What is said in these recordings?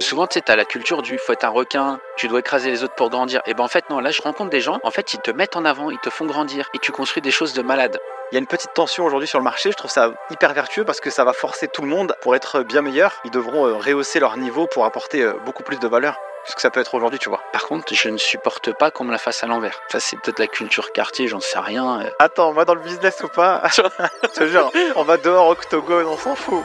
Souvent, tu sais, t'as la culture du faut être un requin, tu dois écraser les autres pour grandir. Et ben en fait, non, là, je rencontre des gens, en fait, ils te mettent en avant, ils te font grandir et tu construis des choses de malade. Il y a une petite tension aujourd'hui sur le marché, je trouve ça hyper vertueux parce que ça va forcer tout le monde pour être bien meilleur. Ils devront euh, rehausser leur niveau pour apporter euh, beaucoup plus de valeur que ce que ça peut être aujourd'hui, tu vois. Par contre, je ne supporte pas qu'on me la fasse à l'envers. Ça, c'est peut-être la culture quartier, j'en sais rien. euh. Attends, moi dans le business ou pas? Je te jure, on va dehors octogone, on s'en fout.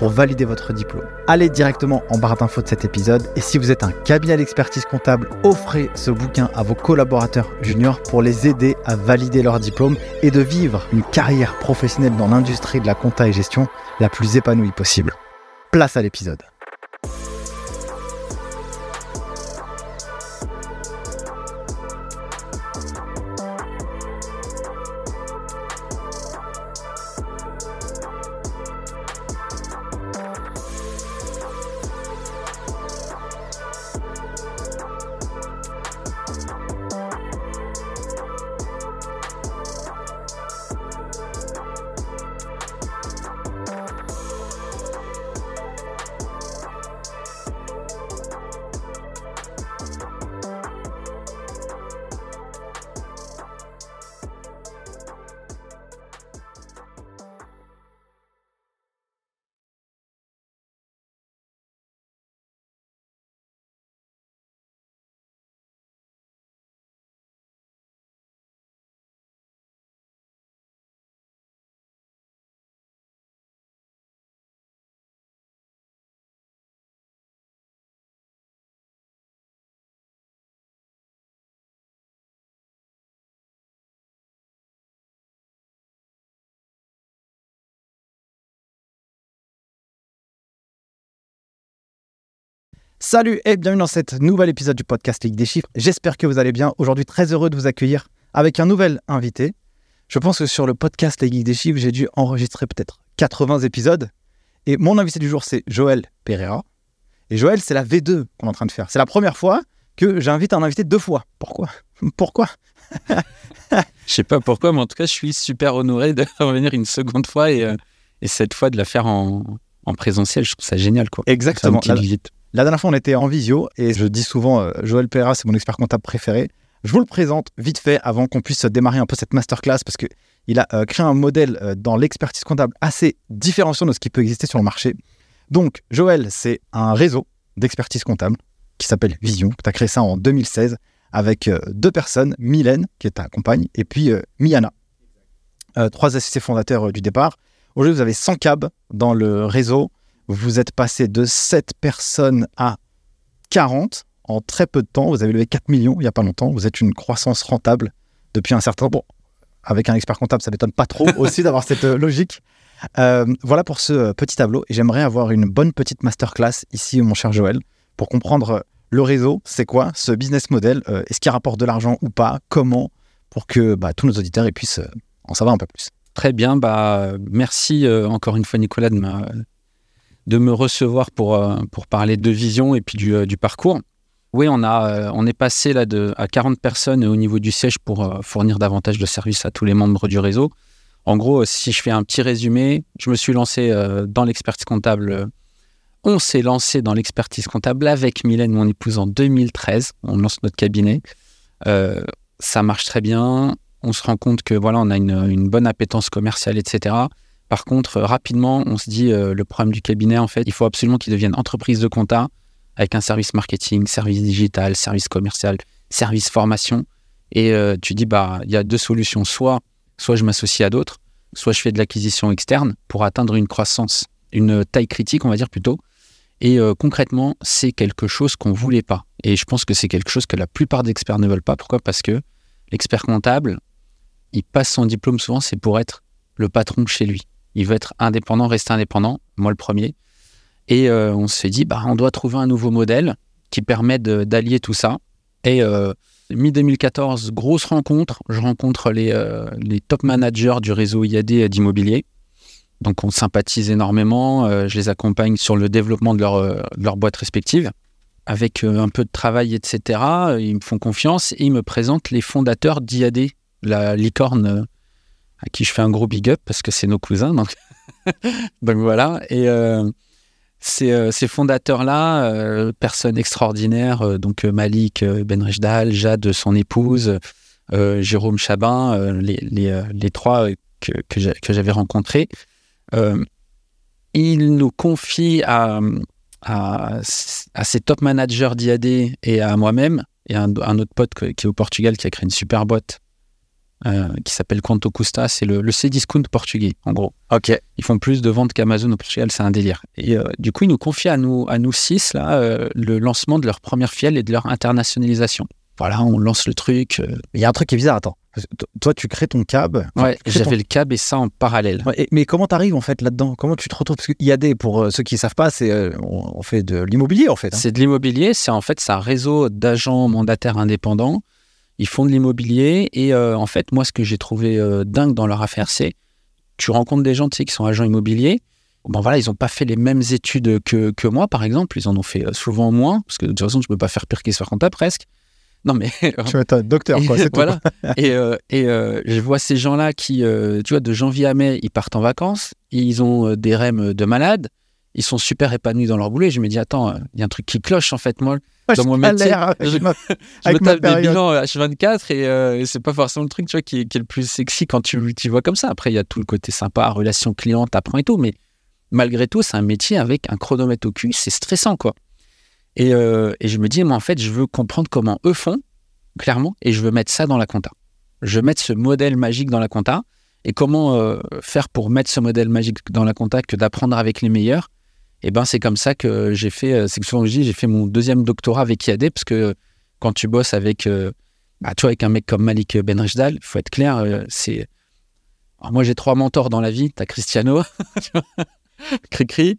pour valider votre diplôme. Allez directement en barre d'infos de cet épisode et si vous êtes un cabinet d'expertise comptable, offrez ce bouquin à vos collaborateurs juniors pour les aider à valider leur diplôme et de vivre une carrière professionnelle dans l'industrie de la compta et gestion la plus épanouie possible. Place à l'épisode. Salut et bienvenue dans cet nouvel épisode du podcast Ligue des chiffres. J'espère que vous allez bien. Aujourd'hui, très heureux de vous accueillir avec un nouvel invité. Je pense que sur le podcast Les Geeks des chiffres, j'ai dû enregistrer peut-être 80 épisodes. Et mon invité du jour, c'est Joël Pereira. Et Joël, c'est la V2 qu'on est en train de faire. C'est la première fois que j'invite un invité deux fois. Pourquoi? Pourquoi? Je sais pas pourquoi, mais en tout cas, je suis super honoré de revenir une seconde fois et, euh, et cette fois de la faire en, en présentiel. Je trouve ça génial, quoi. Exactement. La. La dernière fois, on était en visio et je dis souvent, euh, Joël Pereira, c'est mon expert comptable préféré. Je vous le présente vite fait avant qu'on puisse démarrer un peu cette masterclass parce que il a euh, créé un modèle euh, dans l'expertise comptable assez différenciant de ce qui peut exister sur le marché. Donc, Joël, c'est un réseau d'expertise comptable qui s'appelle Vision. Tu as créé ça en 2016 avec deux personnes, Mylène, qui est ta compagne, et puis Miana, trois associés fondateurs du départ. Aujourd'hui, vous avez 100 cabs dans le réseau. Vous êtes passé de 7 personnes à 40 en très peu de temps. Vous avez levé 4 millions il n'y a pas longtemps. Vous êtes une croissance rentable depuis un certain temps. Bon, avec un expert comptable, ça ne m'étonne pas trop aussi d'avoir cette euh, logique. Euh, voilà pour ce euh, petit tableau. Et j'aimerais avoir une bonne petite masterclass ici, mon cher Joël, pour comprendre le réseau, c'est quoi, ce business model, euh, est-ce qu'il rapporte de l'argent ou pas, comment, pour que bah, tous nos auditeurs ils puissent en savoir un peu plus. Très bien, bah, merci euh, encore une fois Nicolas de, m'a- de me recevoir pour, euh, pour parler de vision et puis du, euh, parcours. Oui, on, a, euh, on est passé là de, à 40 personnes au niveau du siège pour fournir davantage de services à tous les membres du réseau. En gros, si je fais un petit résumé, je me suis lancé dans l'expertise comptable. On s'est lancé dans l'expertise comptable avec Mylène, mon épouse, en 2013. On lance notre cabinet. Ça marche très bien on se rend compte que voilà, on a une, une bonne appétence commerciale, etc. Par contre, euh, rapidement, on se dit euh, le problème du cabinet, en fait, il faut absolument qu'il devienne entreprise de compta avec un service marketing, service digital, service commercial, service formation. Et euh, tu dis bah il y a deux solutions, soit soit je m'associe à d'autres, soit je fais de l'acquisition externe pour atteindre une croissance, une taille critique, on va dire plutôt. Et concrètement, c'est quelque chose qu'on voulait pas. Et je pense que c'est quelque chose que la plupart des experts ne veulent pas. Pourquoi? Parce que l'expert comptable, il passe son diplôme souvent, c'est pour être le patron chez lui. Il veut être indépendant, rester indépendant, moi le premier. Et euh, on s'est dit, bah, on doit trouver un nouveau modèle qui permet d'allier tout ça. Et euh, mi-2014, grosse rencontre. Je rencontre les, euh, top managers du réseau IAD d'immobilier. Donc on sympathise énormément. je les accompagne sur le développement de leur, de leur boîte respective. Avec un peu de travail, etc. Ils me font confiance et ils me présentent les fondateurs d'IAD, la licorne à qui je fais un gros big up parce que c'est nos cousins. Donc, voilà. Et euh, ces, euh, ces fondateurs-là, euh, personnes extraordinaires, donc Malik Benrejdal, Jade, son épouse, Jérôme Chabin, les, trois que, que j'a- que j'avais rencontrés, ils nous confient à, à, à ces top managers d'IAD et à moi-même, et un, un autre pote qui est au Portugal qui a créé une super boîte euh, qui s'appelle Quanto Custa, c'est le, le Cdiscount portugais, en gros. Ok. Ils font plus de ventes qu'Amazon au Portugal, c'est un délire. Et euh, du coup, ils nous confient à nous, à nous six, là, euh, le lancement de leur première fielle et de leur internationalisation. Voilà, on lance le truc. Il y a un truc qui est bizarre, attends. Que Toi, tu crées ton cab. Ouais, crées ton- j'avais le cab et ça en parallèle. Ouais, et- mais comment t'arrives en fait là-dedans? Comment tu te retrouves? Parce a des, pour euh, ceux qui ne savent pas, c'est euh, on, on fait de l'immobilier en fait. hein. C'est de l'immobilier, c'est en fait c'est un réseau d'agents mandataires indépendants. Ils font de l'immobilier et euh, en fait moi ce que j'ai trouvé euh, dingue dans leur affaire c'est tu rencontres des gens tu sais qui sont agents immobiliers. Bon voilà ils n'ont pas fait les mêmes études que, que moi par exemple, ils en ont fait euh, souvent moins parce que de toute façon je peux pas faire pire qu'histoire comptable presque. Non mais Tu vas être docteur, quoi. et C'est voilà. et euh, et euh, je vois ces gens-là qui, euh, tu vois, de janvier à mai, ils partent en vacances, ils ont des REM de malades, ils sont super épanouis dans leur boulot. Et je me dis, attends, il y a un truc qui cloche en fait. Moi, quoi. dans mon Je métier, je- ma- je me tape des bilans H24 et euh, c'est pas forcément le truc tu vois, qui, est, qui est le plus sexy quand tu, tu vois comme ça. Après, il y a tout le côté sympa, relation client, t'apprends et tout. Mais malgré tout, c'est un métier avec un chronomètre au cul, c'est stressant quoi. Et, euh, et je me dis, moi en fait, je veux comprendre comment eux font, clairement, et je veux mettre ça dans la compta. Je veux mettre ce modèle magique dans la compta. Et comment euh, faire pour mettre ce modèle magique dans la compta que d'apprendre avec les meilleurs Et ben c'est comme ça que j'ai fait, euh, c'est que souvent je dis, j'ai fait mon deuxième doctorat avec IAD, parce que quand tu bosses avec, euh, bah, tu vois, avec un mec comme Malik Benrejdal, il faut être clair, euh, c'est... Alors, moi j'ai trois mentors dans la vie, t'as Cristiano, tu vois, Cricri,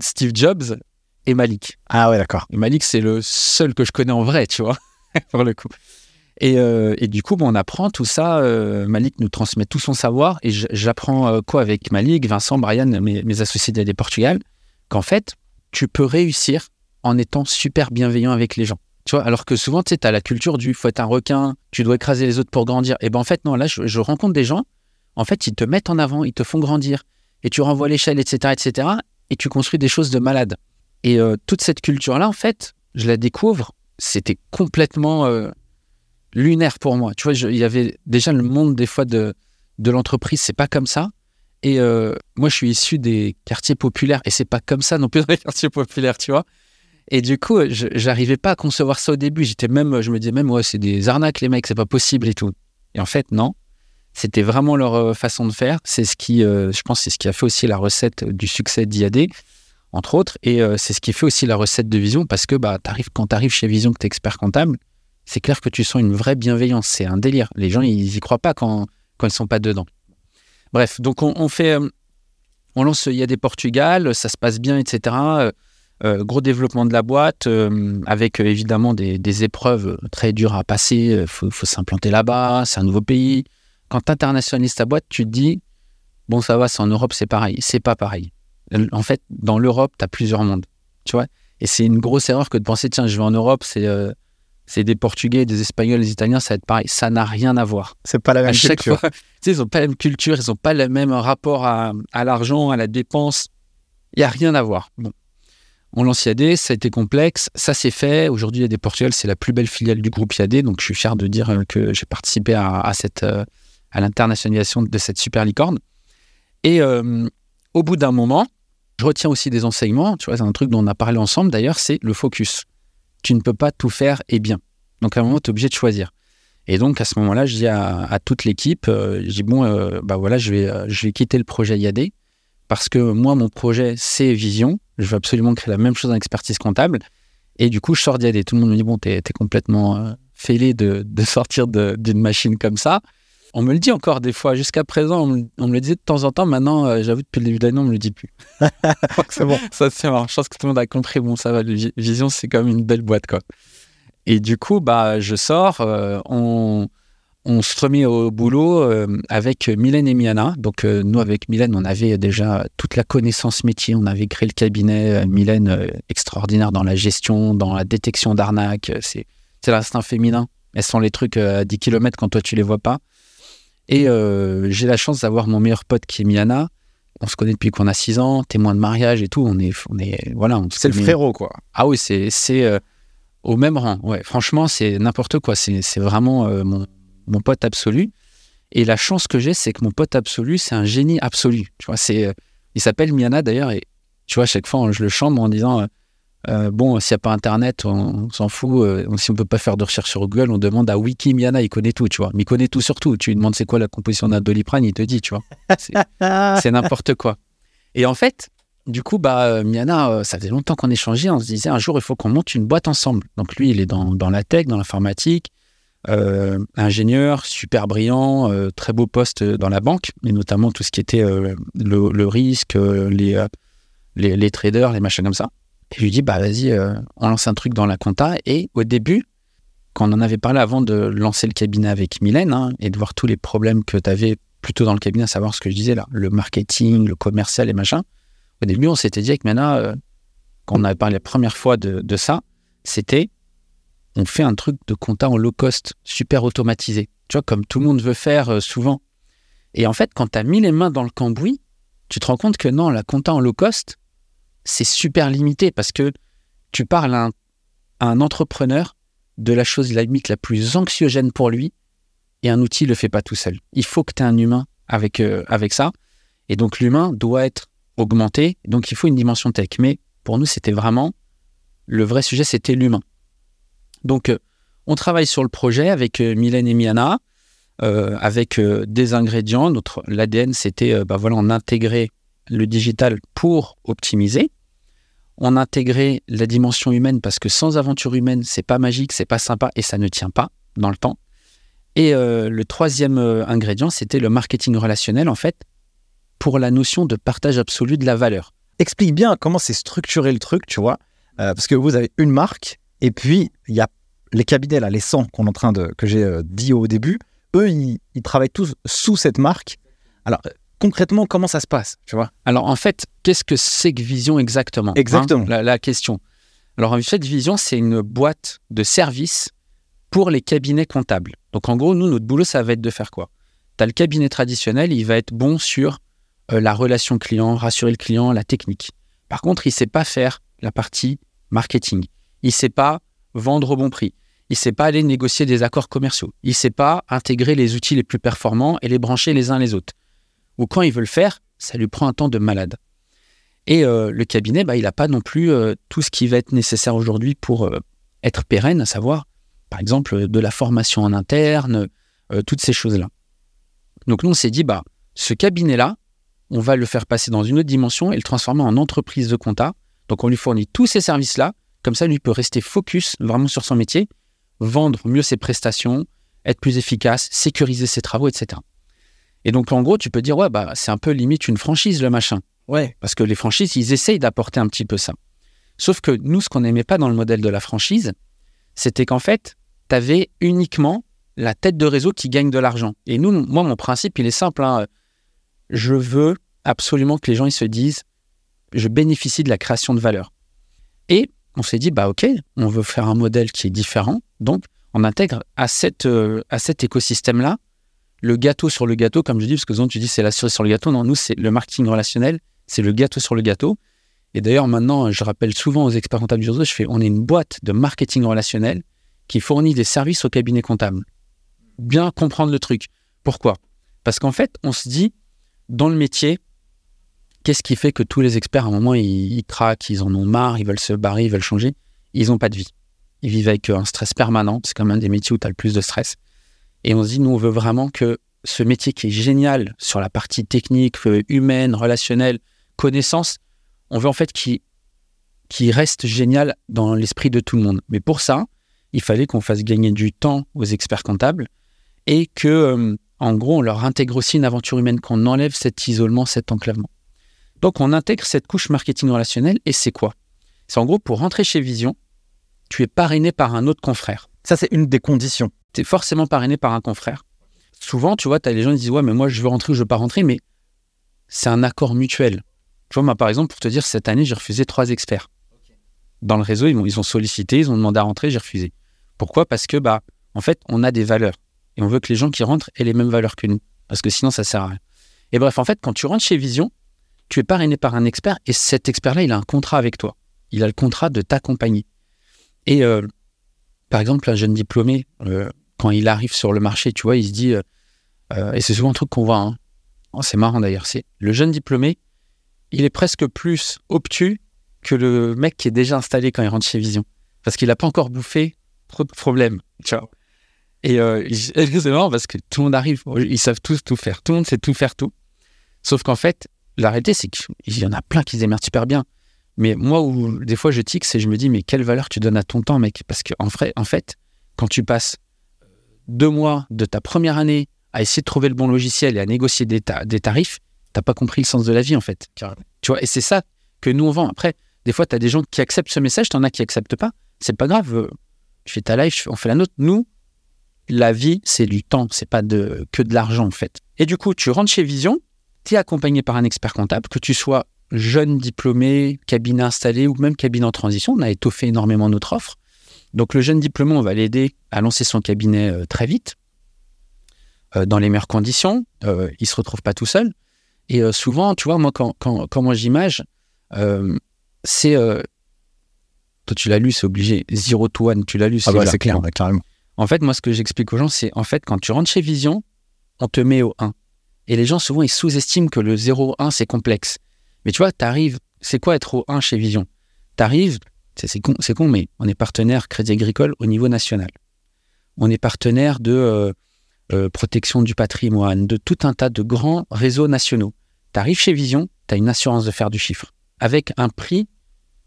Steve Jobs et Malik. Ah ouais, d'accord. Malik, c'est le seul que je connais en vrai, tu vois, pour le coup. Et, euh, et du coup, bon, on apprend tout ça. euh, Malik nous transmet tout son savoir. Et j'apprends euh, quoi avec Malik, Vincent, Brian, mes, mes associés d'AD Portugal Qu'en fait, tu peux réussir en étant super bienveillant avec les gens. Tu vois, alors que souvent, tu sais, as la culture du faut être un requin, tu dois écraser les autres pour grandir. Et ben en fait, non, là, je, rencontre des gens, en fait, ils te mettent en avant, ils te font grandir. Et tu renvoies l'échelle, etc., etc. Et tu construis des choses de malade. Et euh, toute cette culture-là, en fait, je la découvre, c'était complètement euh, lunaire pour moi. Tu vois, il y avait déjà le monde des fois de, de l'entreprise, c'est pas comme ça. Et euh, moi, je suis issu des quartiers populaires et c'est pas comme ça non plus dans les quartiers populaires, tu vois. Et du coup, j'arrivais pas à concevoir ça au début. J'étais même, je me disais même, ouais, c'est des arnaques les mecs, c'est pas possible et tout. Et en fait, non. C'était vraiment leur euh, façon de faire. C'est ce qui, euh, je pense, c'est ce qui a fait aussi la recette du succès d'IAD, entre autres. Et c'est ce qui fait aussi la recette de Vision parce que bah, t'arrives, quand tu arrives chez Vision, que tu es expert comptable, c'est clair que tu sens une vraie bienveillance. C'est un délire. Les gens, ils y croient pas quand, quand ils sont pas dedans. Bref, donc on, fait, euh, on lance IAD Portugal, ça se passe bien, etc. Euh, euh, gros développement de la boîte, avec évidemment des, des épreuves très dures à passer. Il faut, s'implanter là-bas, c'est un nouveau pays. Quand tu internationalises ta boîte, tu te dis, bon, ça va, c'est en Europe, c'est pareil. C'est pas pareil. En fait, dans l'Europe, tu as plusieurs mondes. Tu vois Et c'est une grosse erreur que de penser, tiens, je vais en Europe, c'est c'est des Portugais, des Espagnols, des Italiens, ça va être pareil. Ça n'a rien à voir C'est pas la à même chaque culture. fois. Ils n'ont pas la même culture, ils n'ont pas le même rapport à, à l'argent, à la dépense. Il n'y a rien à voir. Bon. On lance IAD, ça a été complexe, ça s'est fait. Aujourd'hui, IAD Portugal, c'est la plus belle filiale du groupe IAD, donc je suis fier de dire euh, que j'ai participé à, à cette, euh, à l'internationalisation de cette super licorne. Et euh, au bout d'un moment, je retiens aussi des enseignements. Tu vois, c'est un truc dont on a parlé ensemble d'ailleurs, c'est le focus. Tu ne peux pas tout faire et bien. Donc à un moment, tu es obligé de choisir. Et donc à ce moment-là, je dis à, toute l'équipe, euh, je dis bon, euh, bah voilà, je vais, euh, je vais quitter le projet IAD parce que moi, mon projet, c'est Vision. Je veux absolument créer la même chose en expertise comptable. Et du coup, je sors d'IAD. Tout le monde me dit bon, t'es es complètement fêlé de, sortir d'une machine comme ça. On me le dit encore des fois. Jusqu'à présent, on me, on me le disait de temps en temps. Maintenant, euh, j'avoue, depuis le début d'année, on me le dit plus. c'est bon. Ça, c'est marrant. Je pense que tout le monde a compris. Bon, ça va. Vision, c'est comme une belle boîte, quoi. Et du coup, bah, je sors. euh, on, on se remet au boulot euh, avec Mylène et Miana. Donc, nous, avec Mylène, on avait déjà toute la connaissance métier. On avait créé le cabinet. Mylène, extraordinaire dans la gestion, dans la détection d'arnaques. C'est l'instinct féminin. Elles sont les trucs à 10 km quand toi, tu les vois pas. Et euh, j'ai la chance d'avoir mon meilleur pote qui est Miana. On se connaît depuis qu'on a 6 ans, témoin de mariage et tout. On est, on est voilà. C'est le frérot, quoi. ah oui, c'est c'est euh, au même rang. Ouais, franchement, c'est n'importe quoi. C'est c'est vraiment euh, mon, mon pote absolu. Et la chance que j'ai, c'est que mon pote absolu, c'est un génie absolu. Tu vois, c'est il s'appelle Miana d'ailleurs. Et tu vois, à chaque fois, je le chante en disant euh, bon, s'il n'y a pas Internet, on, on s'en fout. euh, si on peut pas faire de recherche sur Google, on demande à Wiki Miana. Il connaît tout, tu vois. Mais il connaît tout sur tout. Tu lui demandes c'est quoi la composition d'un doliprane, il te dit, tu vois. C'est- n'importe quoi. Et en fait, du coup, bah, euh, Miana, ça faisait longtemps qu'on échangeait. On se disait un jour, il faut qu'on monte une boîte ensemble. Donc lui, il est dans, dans la tech, dans l'informatique, ingénieur, super brillant, très beau poste dans la banque, et notamment tout ce qui était le, le risque, les, les, les traders, les machins comme ça. Et je lui dis, bah vas-y, euh, on lance un truc dans la compta. Et au début, quand on en avait parlé avant de lancer le cabinet avec Mylène hein, et de voir tous les problèmes que tu avais plutôt dans le cabinet, à savoir ce que je disais là, le marketing, le commercial et machin. Au début, on s'était dit avec Mana, euh, quand on avait parlé la première fois de, de ça, c'était on fait un truc de compta en low cost, super automatisé. Tu vois, comme tout le monde veut faire euh, souvent. Et en fait, quand tu as mis les mains dans le cambouis, tu te rends compte que non, la compta en low cost, c'est super limité parce que tu parles à un, entrepreneur de la chose limite la plus anxiogène pour lui et un outil le fait pas tout seul. Il faut que tu aies un humain avec, euh, avec ça. Et donc l'humain doit être augmenté. Donc il faut une dimension tech. Mais pour nous, c'était vraiment le vrai sujet, c'était l'humain. Donc euh, on travaille sur le projet avec euh, Mylène et Miana, euh, avec des ingrédients. Notre l'ADN, c'était bah voilà, on intégrait le digital pour optimiser. On intégrait la dimension humaine parce que sans aventure humaine, c'est pas magique, c'est pas sympa et ça ne tient pas dans le temps. Et euh, le troisième euh, ingrédient, c'était le marketing relationnel, en fait, pour la notion de partage absolu de la valeur. Explique bien comment c'est structuré le truc, tu vois. Euh, parce que vous avez une marque, et puis il y a les cabinets, là, les 100 qu'on en train de, que j'ai dit au début, eux, ils, ils travaillent tous sous cette marque. Alors, concrètement, comment ça se passe, tu vois? Alors, en fait, qu'est-ce que c'est que Vision exactement hein, Exactement. la, la question. Alors, en fait, Vision, c'est une boîte de services pour les cabinets comptables. Donc, en gros, nous, notre boulot, ça va être de faire quoi? Tu as le cabinet traditionnel, il va être bon sur euh, la relation client, rassurer le client, la technique. Par contre, il ne sait pas faire la partie marketing. Il ne sait pas vendre au bon prix. Il ne sait pas aller négocier des accords commerciaux. Il ne sait pas intégrer les outils les plus performants et les brancher les uns les autres. Ou quand il veut le faire, ça lui prend un temps de malade. Et euh, le cabinet, bah, il n'a pas non plus euh, tout ce qui va être nécessaire aujourd'hui pour euh, être pérenne, à savoir, par exemple, de la formation en interne, toutes ces choses-là. Donc nous, on s'est dit, bah, ce cabinet-là, on va le faire passer dans une autre dimension et le transformer en entreprise de compta. Donc on lui fournit tous ces services-là, comme ça, lui peut rester focus vraiment sur son métier, vendre mieux ses prestations, être plus efficace, sécuriser ses travaux, etc. Et donc en gros, tu peux dire, ouais, bah, c'est un peu limite une franchise, le machin. Ouais. Parce que les franchises, ils essayent d'apporter un petit peu ça. Sauf que nous, ce qu'on n'aimait pas dans le modèle de la franchise, c'était qu'en fait, tu avais uniquement la tête de réseau qui gagne de l'argent. Et nous, moi, mon principe, il est simple. hein. Je veux absolument que les gens ils se disent, je bénéficie de la création de valeur. Et on s'est dit, bah ok, on veut faire un modèle qui est différent. Donc, on intègre à, cette, euh, à cet écosystème-là le gâteau sur le gâteau, comme je dis, parce que souvent tu dis c'est la cerise sur le gâteau. Non, nous, c'est le marketing relationnel, c'est le gâteau sur le gâteau. Et d'ailleurs, maintenant, je rappelle souvent aux experts comptables du réseau, je fais, on est une boîte de marketing relationnel qui fournit des services au cabinet comptable. Bien comprendre le truc. Pourquoi? Parce qu'en fait, on se dit, dans le métier, qu'est-ce qui fait que tous les experts, à un moment, ils, ils craquent, ils en ont marre, ils veulent se barrer, ils veulent changer? Ils n'ont pas de vie. Ils vivent avec un stress permanent. C'est quand même un des métiers où tu as le plus de stress. Et on se dit, nous, on veut vraiment que ce métier qui est génial sur la partie technique, euh, humaine, relationnelle, connaissance, on veut en fait qu'il reste génial dans l'esprit de tout le monde. Mais pour ça, il fallait qu'on fasse gagner du temps aux experts comptables et que, euh, en gros, on leur intègre aussi une aventure humaine, qu'on enlève cet isolement, cet enclavement. Donc, on intègre cette couche marketing relationnelle et c'est quoi? C'est en gros, pour rentrer chez Vision, tu es parrainé par un autre confrère. Ça, c'est une des conditions. Tu es forcément parrainé par un confrère. Souvent, tu vois, tu as les gens qui disent Ouais, mais moi, je veux rentrer ou je veux pas rentrer, mais c'est un accord mutuel. Tu vois, moi, par exemple, pour te dire, cette année, j'ai refusé trois experts. Dans le réseau, ils ont, ils ont sollicité, ils ont demandé à rentrer, j'ai refusé. Pourquoi? Parce que, bah, en fait, on a des valeurs. Et on veut que les gens qui rentrent aient les mêmes valeurs que nous. Parce que sinon, ça sert à rien. Et bref, en fait, quand tu rentres chez Vision, tu es parrainé par un expert et cet expert-là, il a un contrat avec toi. Il a le contrat de t'accompagner. Et euh, par exemple, un jeune diplômé, euh, quand il arrive sur le marché, tu vois, il se dit, euh, et c'est souvent un truc qu'on voit, hein. oh, c'est marrant d'ailleurs, c'est le jeune diplômé, il est presque plus obtus que le mec qui est déjà installé quand il rentre chez Vision. Parce qu'il n'a pas encore bouffé trop de problèmes. Vois. Et c'est marrant parce que tout le monde arrive, ils savent tous tout faire. Tout le monde sait tout faire tout. Sauf qu'en fait, la réalité, c'est qu'il y en a plein qui se démerdent super bien. Mais moi, où des fois je tique, c'est je me dis, mais quelle valeur tu donnes à ton temps, mec? Parce qu'en en fait, quand tu passes deux mois de ta première année à essayer de trouver le bon logiciel et à négocier des, des tarifs, t'as pas compris le sens de la vie, en fait. Tu vois, et c'est ça que nous, on vend. Après, des fois, tu as des gens qui acceptent ce message, tu en as qui acceptent pas. C'est pas grave. Tu fais ta live, on fait la nôtre. Nous, la vie, c'est du temps, c'est pas de, que de l'argent, en fait. Et du coup, tu rentres chez Vision, tu es accompagné par un expert comptable, que tu sois jeune diplômé, cabinet installé ou même cabinet en transition. On a étoffé énormément notre offre. Donc le jeune diplômé, on va l'aider à lancer son cabinet euh, très vite, euh, dans les meilleures conditions. Euh, il ne se retrouve pas tout seul. Et souvent, tu vois, moi, quand, quand, quand moi j'image, c'est... toi, tu l'as lu, c'est obligé. Zero to one, tu l'as lu. Ah bah, c'est clair, carrément. En fait, moi, ce que j'explique aux gens, c'est en fait, quand tu rentres chez Vision, on te met au 1. Et les gens, souvent, ils sous-estiment que le 0-1, c'est complexe. Mais tu vois, tu arrives, c'est quoi être au 1 chez Vision? Tu arrives, c'est con, con, mais on est partenaire Crédit Agricole au niveau national. On est partenaire de euh, euh, protection du patrimoine, de tout un tas de grands réseaux nationaux. Tu arrives chez Vision, tu as une assurance de faire du chiffre, avec un prix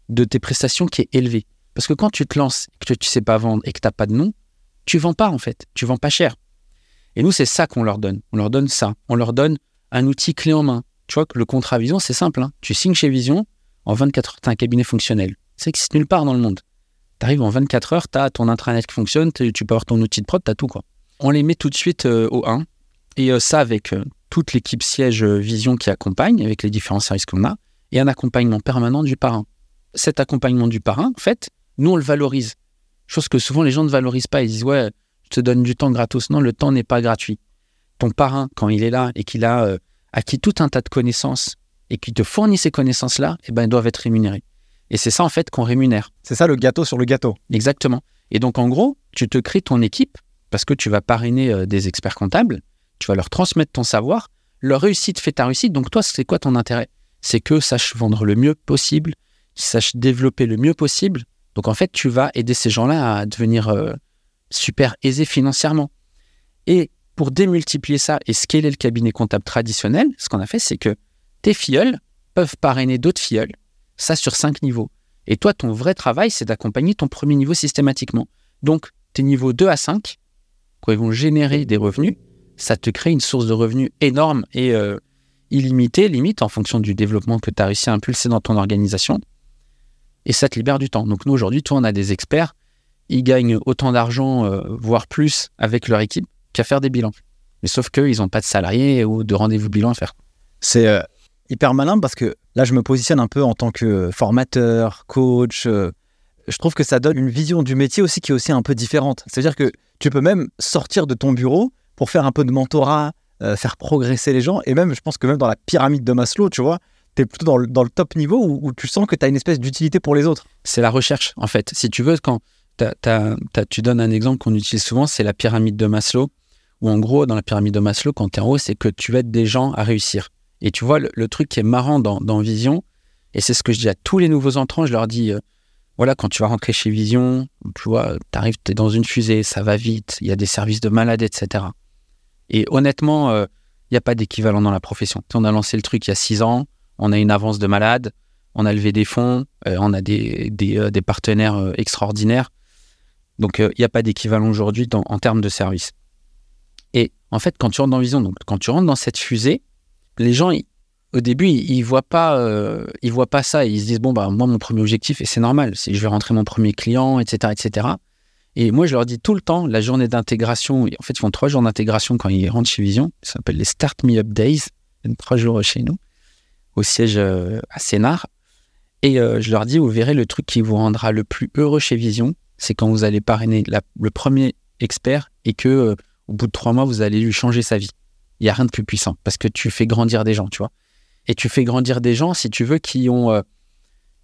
de tes prestations qui est élevé. Parce que quand tu te lances, que tu ne sais pas vendre et que tu n'as pas de nom, tu vends pas en fait, tu vends pas cher. Et nous, c'est ça qu'on leur donne. On leur donne ça. On leur donne un outil clé en main. Tu vois que le contrat Vision, c'est simple. Hein. Tu signes chez Vision, en 24 heures, tu as un cabinet fonctionnel. Ça existe nulle part dans le monde. Tu arrives en 24 heures, tu as ton intranet qui fonctionne, tu peux avoir ton outil de prod, tu as tout. quoi. On les met tout de suite euh, au 1. Et euh, ça, avec euh, toute l'équipe siège Vision qui accompagne, avec les différents services qu'on a, et un accompagnement permanent du parrain. Cet accompagnement du parrain, en fait, nous, on le valorise. Chose que souvent les gens ne valorisent pas. Ils disent, ouais, je te donne du temps gratos. Non, le temps n'est pas gratuit. Ton parrain, quand il est là et qu'il a acquis tout un tas de connaissances et qui te fournit ces connaissances-là, eh ben, elles doivent être rémunérées. Et c'est ça, en fait, qu'on rémunère. C'est ça le gâteau sur le gâteau. Exactement. Et donc, en gros, tu te crées ton équipe parce que tu vas parrainer euh, des experts comptables, tu vas leur transmettre ton savoir, leur réussite fait ta réussite. Donc, toi, c'est quoi ton intérêt? C'est que sachent vendre le mieux possible, qu'ils sachent développer le mieux possible. Donc, en fait, tu vas aider ces gens-là à devenir euh, super aisés financièrement. Et pour démultiplier ça et scaler le cabinet comptable traditionnel, ce qu'on a fait, c'est que tes filleuls peuvent parrainer d'autres filleuls, ça sur cinq niveaux. Et toi, ton vrai travail, c'est d'accompagner ton premier niveau systématiquement. Donc, tes niveaux 2 à 5, quand ils vont générer des revenus, ça te crée une source de revenus énorme et euh, illimitée, limite, en fonction du développement que tu as réussi à impulser dans ton organisation. Et ça te libère du temps. Donc, nous, aujourd'hui, toi, on a des experts, ils gagnent autant d'argent, euh, voire plus, avec leur équipe qu'à faire des bilans. Mais sauf qu'ils n'ont pas de salariés ou de rendez-vous bilan à faire. C'est euh, hyper malin parce que là, je me positionne un peu en tant que formateur, coach. Euh, je trouve que ça donne une vision du métier aussi qui est aussi un peu différente. C'est-à-dire que tu peux même sortir de ton bureau pour faire un peu de mentorat, euh, faire progresser les gens. Et même, je pense que même dans la pyramide de Maslow, tu vois, tu es plutôt dans le, dans le, top niveau où, tu sens que tu as une espèce d'utilité pour les autres. C'est la recherche, en fait. Si tu veux, quand tu donnes un exemple qu'on utilise souvent, c'est la pyramide de Maslow où en gros, dans la pyramide de Maslow, quand tu es en haut, c'est que tu aides des gens à réussir. Et tu vois, le, truc qui est marrant dans, Vision, et c'est ce que je dis à tous les nouveaux entrants, je leur dis, euh, voilà, quand tu vas rentrer chez Vision, tu vois, tu arrives, tu es dans une fusée, ça va vite, il y a des services de malade, etc. Et honnêtement, il euh, n'y a pas d'équivalent dans la profession. On a lancé le truc il y a six ans, on a une avance de malade, on a levé des fonds, euh, on a des, partenaires extraordinaires. Donc, il n'y a pas d'équivalent aujourd'hui en termes de services. Et en fait, quand tu rentres dans Vision, donc quand tu rentres dans cette fusée, les gens, au début, ils, voient pas, euh, voient pas ça. Ils se disent bon bah moi mon premier objectif et c'est normal, c'est je vais rentrer mon premier client, etc., etc. Et moi je leur dis tout le temps la journée d'intégration. En fait, ils font trois jours d'intégration quand ils rentrent chez Vision. Ça s'appelle les Start Me Up Days, trois jours chez nous, au siège euh, à Sénart. Et euh, je leur dis vous verrez le truc qui vous rendra le plus heureux chez Vision, c'est quand vous allez parrainer le premier expert et que au bout de trois mois vous allez lui changer sa vie. Il n'y a rien de plus puissant parce que tu fais grandir des gens, tu vois. Et tu fais grandir des gens, si tu veux, qui ont, euh,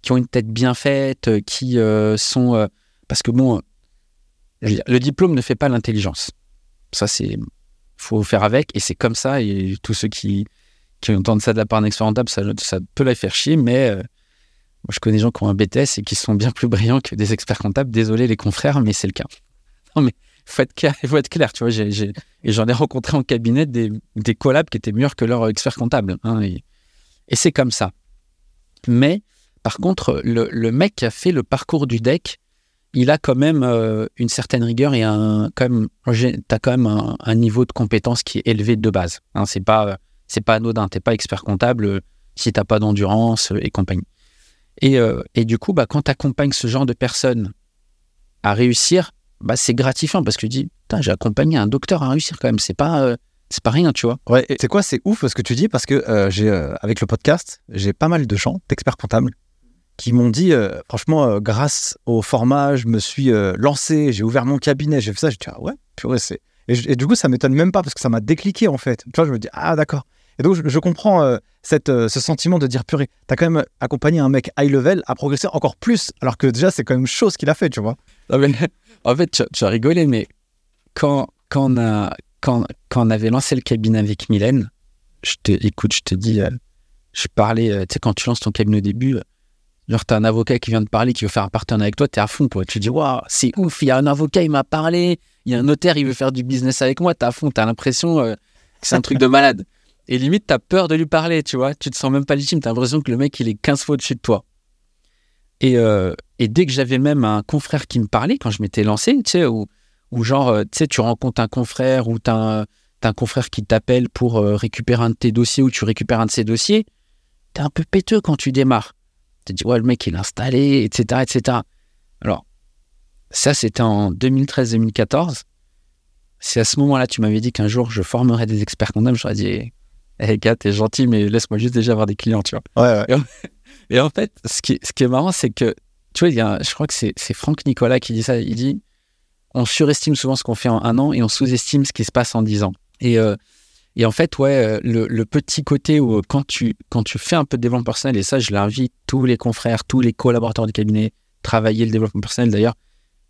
qui ont une tête bien faite, euh, qui euh, sont. parce que bon, le diplôme ne fait pas l'intelligence. Ça, c'est. faut faire avec, et c'est comme ça. Et tous ceux qui, qui entendent ça de la part d'un expert rentable, ça, ça peut les faire chier, mais. moi, je connais des gens qui ont un BTS et qui sont bien plus brillants que des experts comptables. Désolé les confrères, mais c'est le cas. Non, mais faut clair, faut être clair tu vois. j'ai- et j'en ai rencontré en cabinet des, des collabs qui étaient meilleurs que leurs experts comptables. hein, et c'est comme ça. Mais par contre, le, mec qui a fait le parcours du deck, il a quand même euh, une certaine rigueur et un, quand même, t'as quand même un, niveau de compétence qui est élevé de base. Hein, c'est pas, c'est pas anodin. T'es pas expert comptable si t'as pas d'endurance euh, et compagnie. Et, euh, du coup, bah, quand tu accompagnes ce genre de personnes à réussir, bah, c'est gratifiant parce que tu dis, Putain, j'ai accompagné un docteur à réussir quand même. C'est pas, euh, c'est pas rien, tu vois. Ouais, c'est quoi C'est ouf ce que tu dis parce que euh, j'ai euh, avec le podcast, j'ai pas mal de gens, d'experts comptables, qui m'ont dit euh, franchement, euh, grâce au format, je me suis euh, lancé, j'ai ouvert mon cabinet, j'ai fait ça, j'ai dit ah ouais, purée, c'est. Et, du coup, ça m'étonne même pas parce que ça m'a décliqué en fait. Tu vois, je me dis ah d'accord. Et donc, je, je comprends euh, cette, euh, ce sentiment de dire purée, t'as quand même accompagné un mec high level à progresser encore plus, alors que déjà, c'est quand même chose qu'il a fait, tu vois. En fait, tu, as rigolé, mais quand, quand, on a, quand, on avait lancé le cabinet avec Mylène, je te, écoute, je te dis, euh, je parlais, euh, tu sais, quand tu lances ton cabinet au début, euh, genre, t'as un avocat qui vient de parler, qui veut faire un partenariat avec toi, t'es à fond, quoi. Tu te dis, waouh, c'est ouf, il y a un avocat, il m'a parlé, il y a un notaire, il veut faire du business avec moi, t'es à fond, t'as l'impression que c'est un truc de malade. Et limite, t'as peur de lui parler, tu vois. Tu te sens même pas légitime, t'as l'impression que le mec, il est 15 fois au-dessus de toi. Et, euh, et dès que j'avais même un confrère qui me parlait, quand je m'étais lancé, tu sais, ou ou genre, euh, tu sais, tu rencontres un confrère ou t'as un, un confrère qui t'appelle pour euh, récupérer un de tes dossiers ou tu récupères un de ses dossiers, t'es un peu péteux quand tu démarres. Tu te dis, ouais, le mec, il est installé, etc., etc. Alors, ça, c'était en 2013-2014. Si à ce moment-là, tu m'avais dit qu'un jour, je formerais des experts comptables, j'aurais dit, hé, gars, t'es gentil, mais laisse-moi juste déjà avoir des clients, tu vois. Ouais, ouais. Et en fait, ce qui, est marrant, c'est que, tu vois, il y a, je crois que c'est c'est Franck Nicolas qui dit ça. Il dit on surestime souvent ce qu'on fait en un an et on sous-estime ce qui se passe en dix ans. Et, euh, et en fait, ouais, euh, le, petit côté où euh, quand tu, quand tu fais un peu de développement personnel, et ça, je l'invite tous les confrères, tous les collaborateurs du cabinet, travailler le développement personnel. D'ailleurs,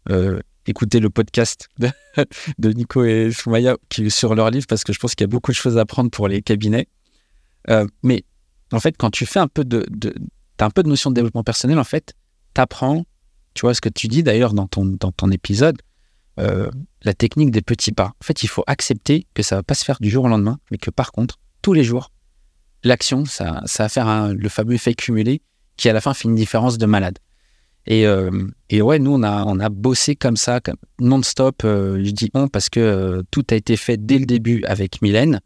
euh, écoutez le podcast de, Nico et Soumaya sur leur livre parce que je pense qu'il y a beaucoup de choses à apprendre pour les cabinets. Mais en fait, quand tu fais un peu de, de t'as un peu de notion de développement personnel, en fait, t'apprends, tu vois ce que tu dis d'ailleurs dans ton, dans ton épisode, euh, la technique des petits pas. En fait, il faut accepter que ça va pas se faire du jour au lendemain, mais que par contre, tous les jours, l'action, ça, ça va faire le fameux effet cumulé qui à la fin fait une différence de malade. Et, euh, et ouais, nous, on a, on a bossé comme ça, non-stop. euh, je dis on parce que tout a été fait dès le début avec Mylène.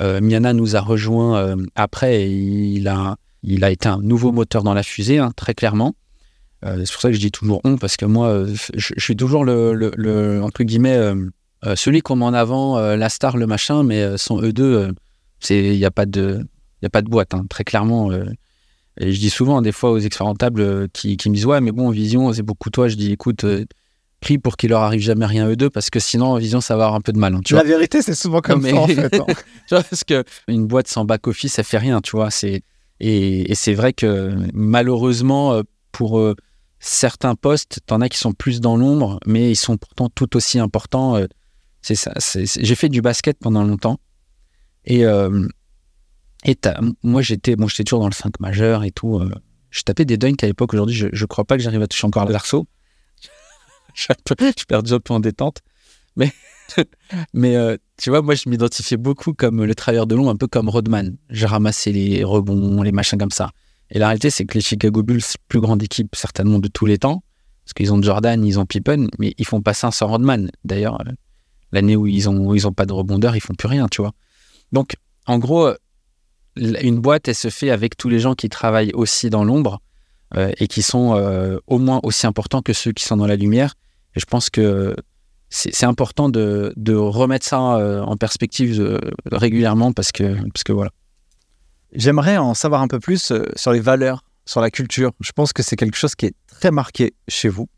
Euh, Miana nous a rejoint euh, après et il a, il a été un nouveau moteur dans la fusée, hein, très clairement. Euh, c'est pour ça que je dis toujours on, parce que moi, je, suis toujours le, le, entre guillemets, celui qu'on met en avant, la star, le machin, mais sans eux deux, il n'y a pas de, il y a pas de boîte, hein, très clairement. et je dis souvent, des fois, aux experts rentables euh, qui, qui me disent ouais, mais bon, Vision, c'est beaucoup toi. Je dis écoute, prie pour qu'il leur arrive jamais rien eux deux, parce que sinon, Vision, ça va avoir un peu de mal. hein, tu vois. La vérité, c'est souvent comme mais- ça en fait. hein. tu vois, parce que une boîte sans back office, ça fait rien, tu vois. C'est et, et c'est vrai que malheureusement euh, pour euh, certains postes, t'en as qui sont plus dans l'ombre, mais ils sont pourtant tout aussi importants. euh, c'est ça. J'ai fait du basket pendant longtemps et euh, et moi j'étais bon, j'étais toujours dans le 5 majeur et tout. je tapais des dunks à l'époque. Aujourd'hui, je, je crois pas que j'arrive à toucher encore l'arceau. je je perds peu en détente, mais mais euh, tu vois, moi, je m'identifiais beaucoup comme le travailleur de l'ombre, un peu comme Rodman. J'ai ramassé les rebonds, les machins comme ça. Et la réalité, c'est que les Chicago Bulls, plus grande équipe certainement de tous les temps, parce qu'ils ont Jordan, ils ont Pippen, mais ils font pas ça sans Rodman. D'ailleurs, euh, L'année où ils ont, ils ont pas de rebondeur, ils font plus rien, tu vois. Donc, en gros, une boîte, elle se fait avec tous les gens qui travaillent aussi dans l'ombre euh, et qui sont euh, au moins aussi importants que ceux qui sont dans la lumière. Et je pense que c'est important de, de, remettre ça euh, en perspective régulièrement parce que, parce que voilà. J'aimerais en savoir un peu plus sur les valeurs, sur la culture. Je pense que c'est quelque chose qui est très marqué chez vous.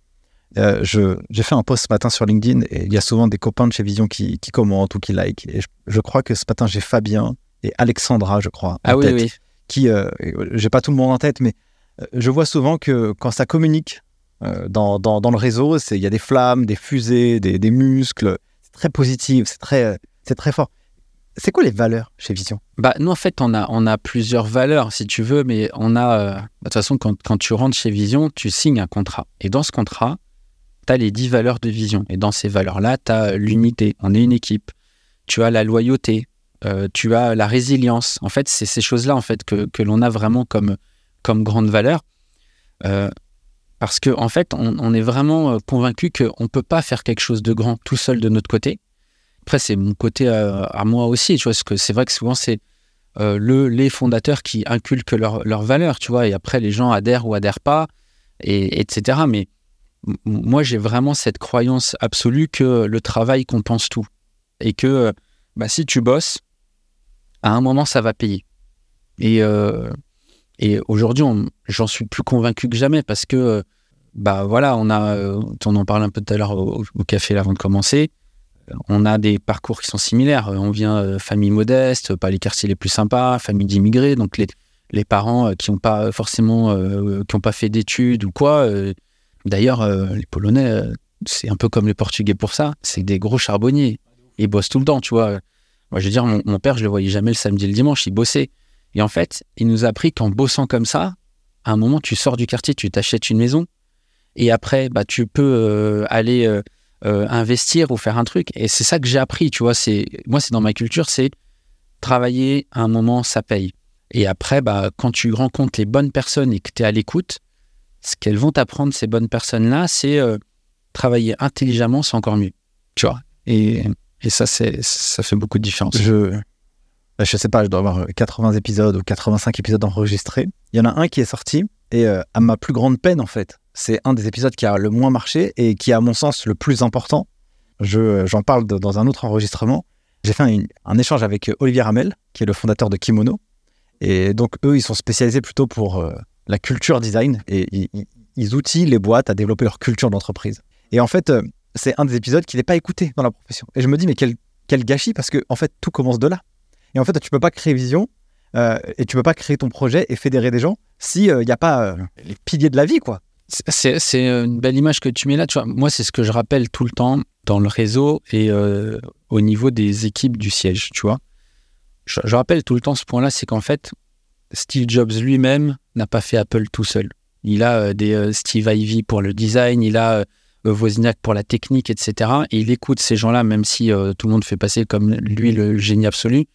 Euh, j'ai fait un post ce matin sur LinkedIn et il y a souvent des copains de chez Vision qui, qui commentent ou qui like. Et je, crois que ce matin, j'ai Fabien et Alexandra, je crois. Ah oui, oui. Qui, euh, j'ai pas tout le monde en tête, mais euh, je vois souvent que quand ça communique euh, dans, dans, le réseau, il y a des flammes, des fusées, des, des muscles. C'est très positif, c'est très, c'est très fort. C'est quoi les valeurs chez Vision? Bah, Nous, en fait, on a, on a plusieurs valeurs, si tu veux, mais on a. Bah, de toute façon, quand, quand tu rentres chez Vision, tu signes un contrat. Et dans ce contrat, tu as les dix valeurs de vision. Et dans ces valeurs-là, tu as l'unité, on est une équipe. Tu as la loyauté, euh, tu as la résilience. En fait, c'est ces choses-là en fait que, que l'on a vraiment comme, comme grande valeur. Euh, parce qu'en en fait, on, est vraiment euh, convaincu qu'on ne peut pas faire quelque chose de grand tout seul de notre côté. Après, c'est mon côté à moi aussi, tu vois, parce que c'est vrai que souvent, c'est le, les fondateurs qui inculquent leurs leur valeurs, tu vois, et après, les gens adhèrent ou adhèrent pas, et, etc. Mais moi, j'ai vraiment cette croyance absolue que le travail compense tout. Et que bah, si tu bosses, à un moment, ça va payer. Et, euh, et aujourd'hui, j'en suis plus convaincu que jamais parce que, bah voilà, on a, euh, on en parle un peu tout à l'heure au, café avant de commencer. On a des parcours qui sont similaires. On vient euh, famille modeste, pas les quartiers les plus sympas, famille d'immigrés, donc les, les parents qui n'ont pas forcément, qui n'ont pas fait d'études ou quoi. D'ailleurs, les Polonais, c'est un peu comme les Portugais pour ça. C'est des gros charbonniers. Ils bossent tout le temps, tu vois. Moi, je veux dire, mon, père, je le voyais jamais le samedi et le dimanche, il bossait. Et en fait, il nous a appris qu'en bossant comme ça, à un moment, tu sors du quartier, tu t'achètes une maison. Et après, bah, tu peux euh, aller euh, euh, investir ou faire un truc. Et c'est ça que j'ai appris, tu vois. C'est, moi, c'est dans ma culture, c'est travailler à un moment, ça paye. Et après, bah, quand tu rencontres les bonnes personnes et que tu es à l'écoute, ce qu'elles vont t'apprendre, ces bonnes personnes-là, c'est travailler intelligemment, c'est encore mieux. Tu vois. Et et ça, ça fait beaucoup de différence. Je sais pas, je dois avoir 80 épisodes ou 85 épisodes enregistrés. Il y en a un qui est sorti et euh, à ma plus grande peine, en fait, c'est un des épisodes qui a le moins marché et qui est, à mon sens, le plus important. Je, j'en parle dans un autre enregistrement. J'ai fait un, échange avec Olivier Ramel, qui est le fondateur de Kimono. Et donc, eux, ils sont spécialisés plutôt pour euh, la culture design et ils, outillent les boîtes à développer leur culture d'entreprise. Et en fait, euh, c'est un des épisodes qui n'est pas écouté dans la profession. Et je me dis, mais quel, quel gâchis, parce que en fait, tout commence de là. Et en fait, tu peux pas créer vision euh, et tu peux pas créer ton projet et fédérer des gens s'il n'y a pas euh, les piliers de la vie, quoi. C'est une belle image que tu mets là. Tu vois, moi, c'est ce que je rappelle tout le temps dans le réseau et euh, au niveau des équipes du siège, tu vois. Je, rappelle tout le temps ce point-là, c'est qu'en fait, Steve Jobs lui-même n'a pas fait Apple tout seul. Il a des Steve Ivy pour le design, il a Wozniak pour la technique, etc. Et il écoute ces gens-là, même si euh, tout le monde fait passer comme lui le génie absolu.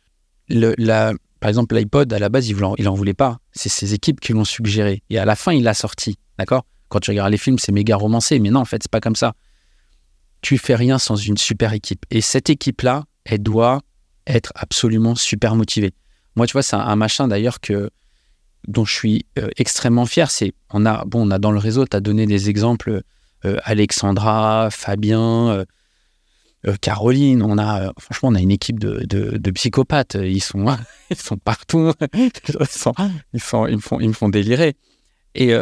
Par exemple, l'iPod, à la base, il n'en voulait pas. C'est ses équipes qui l'ont suggéré. Et à la fin, il l'a sorti. D'accord? Quand tu regardes les films, c'est méga romancé. Mais non, en fait, c'est pas comme ça. Tu fais rien sans une super équipe. Et cette équipe-là, elle doit être absolument super motivée. Moi, tu vois, c'est un, machin d'ailleurs que dont je suis euh, extrêmement fier. C'est on a bon, on a dans le réseau, tu as donné des exemples euh, Alexandra, Fabien, euh, Caroline. On a, franchement, on a une équipe de, psychopathes. Ils sont, ils sont partout. ils, sont, me font, ils me font délirer. Et,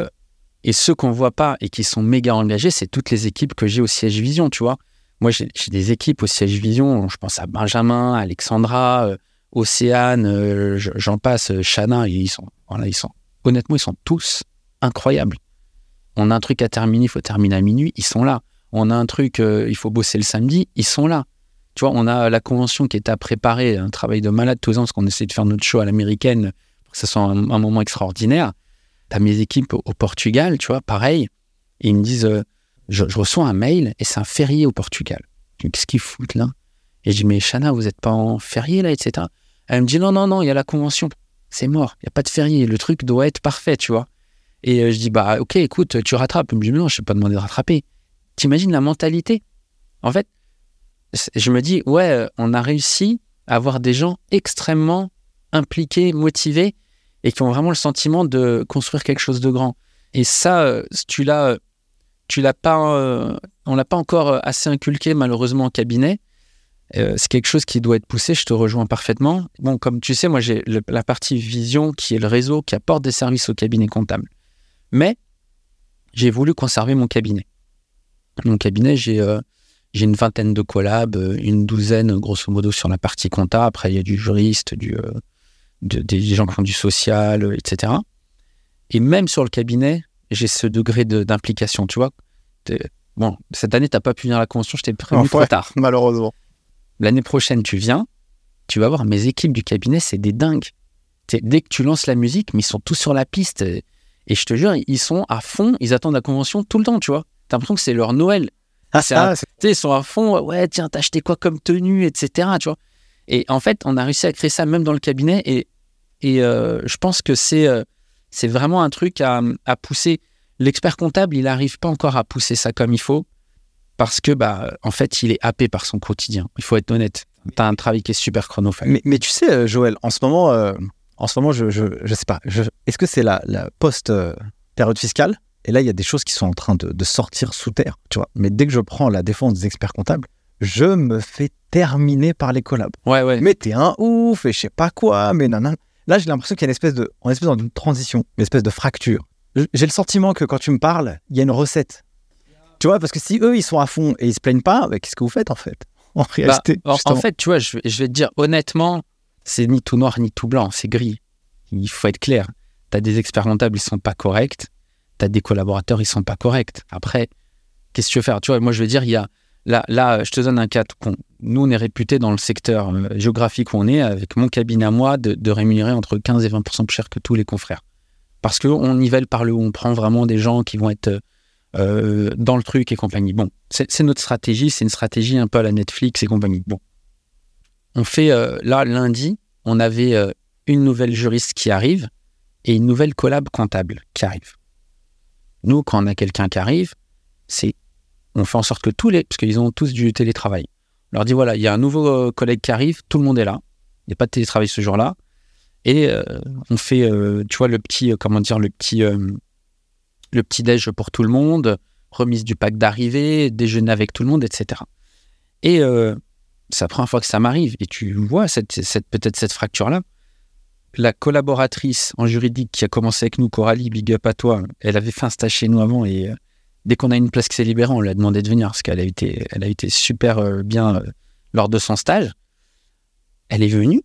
et ceux qu'on voit pas et qui sont méga engagés, c'est toutes les équipes que j'ai au siège Vision, tu vois. Moi, j'ai des équipes au siège Vision. Je pense à Benjamin, Alexandra, Océane, j'en passe, Chana. Ils sont, voilà, ils sont, honnêtement, ils sont tous incroyables. On a un truc à terminer, il faut terminer à minuit, ils sont là. On a un truc, euh, il faut bosser le samedi, ils sont là. Tu vois, on a la convention qui est à préparer, un travail de malade tous ans, parce qu'on essaie de faire notre show à l'américaine pour que ce soit un, moment extraordinaire. Tu as mes équipes au, Portugal, tu vois, pareil. Et ils me disent, euh, je, reçois un mail et c'est un férié au Portugal. Qu'est-ce qu'ils foutent là? Et je dis, mais Chana, vous n'êtes pas en férié là, etc. Elle me dit, non, non, non, il y a la convention. C'est mort, il n'y a pas de férié. Le truc doit être parfait, tu vois. Et euh, je dis, bah, ok, écoute, tu rattrapes. Il me dit, non, je ne pas demandé de rattraper. T'imagines la mentalité? En fait, je me dis, ouais, on a réussi à avoir des gens extrêmement impliqués, motivés et qui ont vraiment le sentiment de construire quelque chose de grand. Et ça, euh, tu l'as, tu l'as pas, euh, on l'a pas encore assez inculqué malheureusement en cabinet. Euh, c'est quelque chose qui doit être poussé. Je te rejoins parfaitement. Bon, comme tu sais, moi j'ai la partie vision qui est le réseau qui apporte des services au cabinet comptable. Mais j'ai voulu conserver mon cabinet. Mon cabinet, j'ai j'ai une vingtaine de collabs, euh, une douzaine grosso modo sur la partie compta. Après, il y a du juriste, du, euh, des gens qui font du social, euh, etc. Et même sur le cabinet, j'ai ce degré d'implication, tu vois. Bon, cette année, tu n'as pas pu venir à la convention, je t'ai prévenu trop tard. Malheureusement. L'année prochaine, tu viens, tu vas voir mes équipes du cabinet, c'est des dingues. Dès que tu lances la musique, mais ils sont tous sur la piste. Et je te jure, ils sont à fond, ils attendent la convention tout le temps, tu vois. T'as l'impression que c'est leur Noël. Ah, ah, ils sont à fond, ouais, tiens, t'as acheté quoi comme tenue, etc. Tu vois et en fait, on a réussi à créer ça même dans le cabinet. Et, et euh, je pense que c'est euh, c'est vraiment un truc à, à pousser. L'expert comptable, il n'arrive pas encore à pousser ça comme il faut parce que, bah, en fait, il est happé par son quotidien. Il faut être honnête. Tu as un travail qui est super chronophage. Mais, mais, tu sais, euh, Joël, en ce moment, en ce moment je, je, je sais pas, est-ce que c'est la, la post-période fiscale? Et là, il y a des choses qui sont en train de, sortir sous terre, tu vois. Mais dès que je prends la défense des experts comptables, je me fais terminer par les collabs. Ouais, ouais. Mais t'es un ouf et je sais pas quoi, mais non, Là, j'ai l'impression qu'il y a une espèce de, on est espèce d'une transition, une espèce de fracture. J'ai le sentiment que quand tu me parles, il y a une recette. Tu vois, parce que si eux, ils sont à fond et ils se plaignent pas, bah, qu'est-ce que vous faites en fait En bah, réalité. en, fait, tu vois, je, je vais te dire honnêtement, c'est ni tout noir ni tout blanc, c'est gris. Il faut être clair. Tu as des experts comptables, ils sont pas corrects tu as des collaborateurs, ils sont pas corrects. Après, qu'est-ce que tu veux faire? Tu vois, moi, je veux dire, il y a. Là, là, je te donne un cas. Nous, on est réputé dans le secteur euh, géographique où on est, avec mon cabinet à moi, de, rémunérer entre 15 et 20% plus cher que tous les confrères. Parce qu'on nivelle par le haut, on prend vraiment des gens qui vont être euh, dans le truc et compagnie. Bon, c'est notre stratégie, c'est une stratégie un peu à la Netflix et compagnie. Bon. On fait, euh, là, lundi, on avait une nouvelle juriste qui arrive et une nouvelle collab comptable qui arrive. Nous, quand on a quelqu'un qui arrive, c'est on fait en sorte que tous les, parce qu'ils ont tous du télétravail. On leur dit voilà, il y a un nouveau euh, collègue qui arrive, tout le monde est là. Il n'y a pas de télétravail ce jour-là. Et euh, on fait, euh, tu vois, le petit, comment dire, le petit, le petit déj pour tout le monde, remise du pack d'arrivée, déjeuner avec tout le monde, etc. Et c'est la première fois que ça m'arrive. Et tu vois cette, cette peut-être cette fracture-là la collaboratrice en juridique qui a commencé avec nous, Coralie, big up à toi, elle avait fait un stage chez nous avant et euh, dès qu'on a une place qui s'est libérée, on lui a demandé de venir parce qu'elle a été, elle a été super euh, bien euh, lors de son stage. Elle est venue.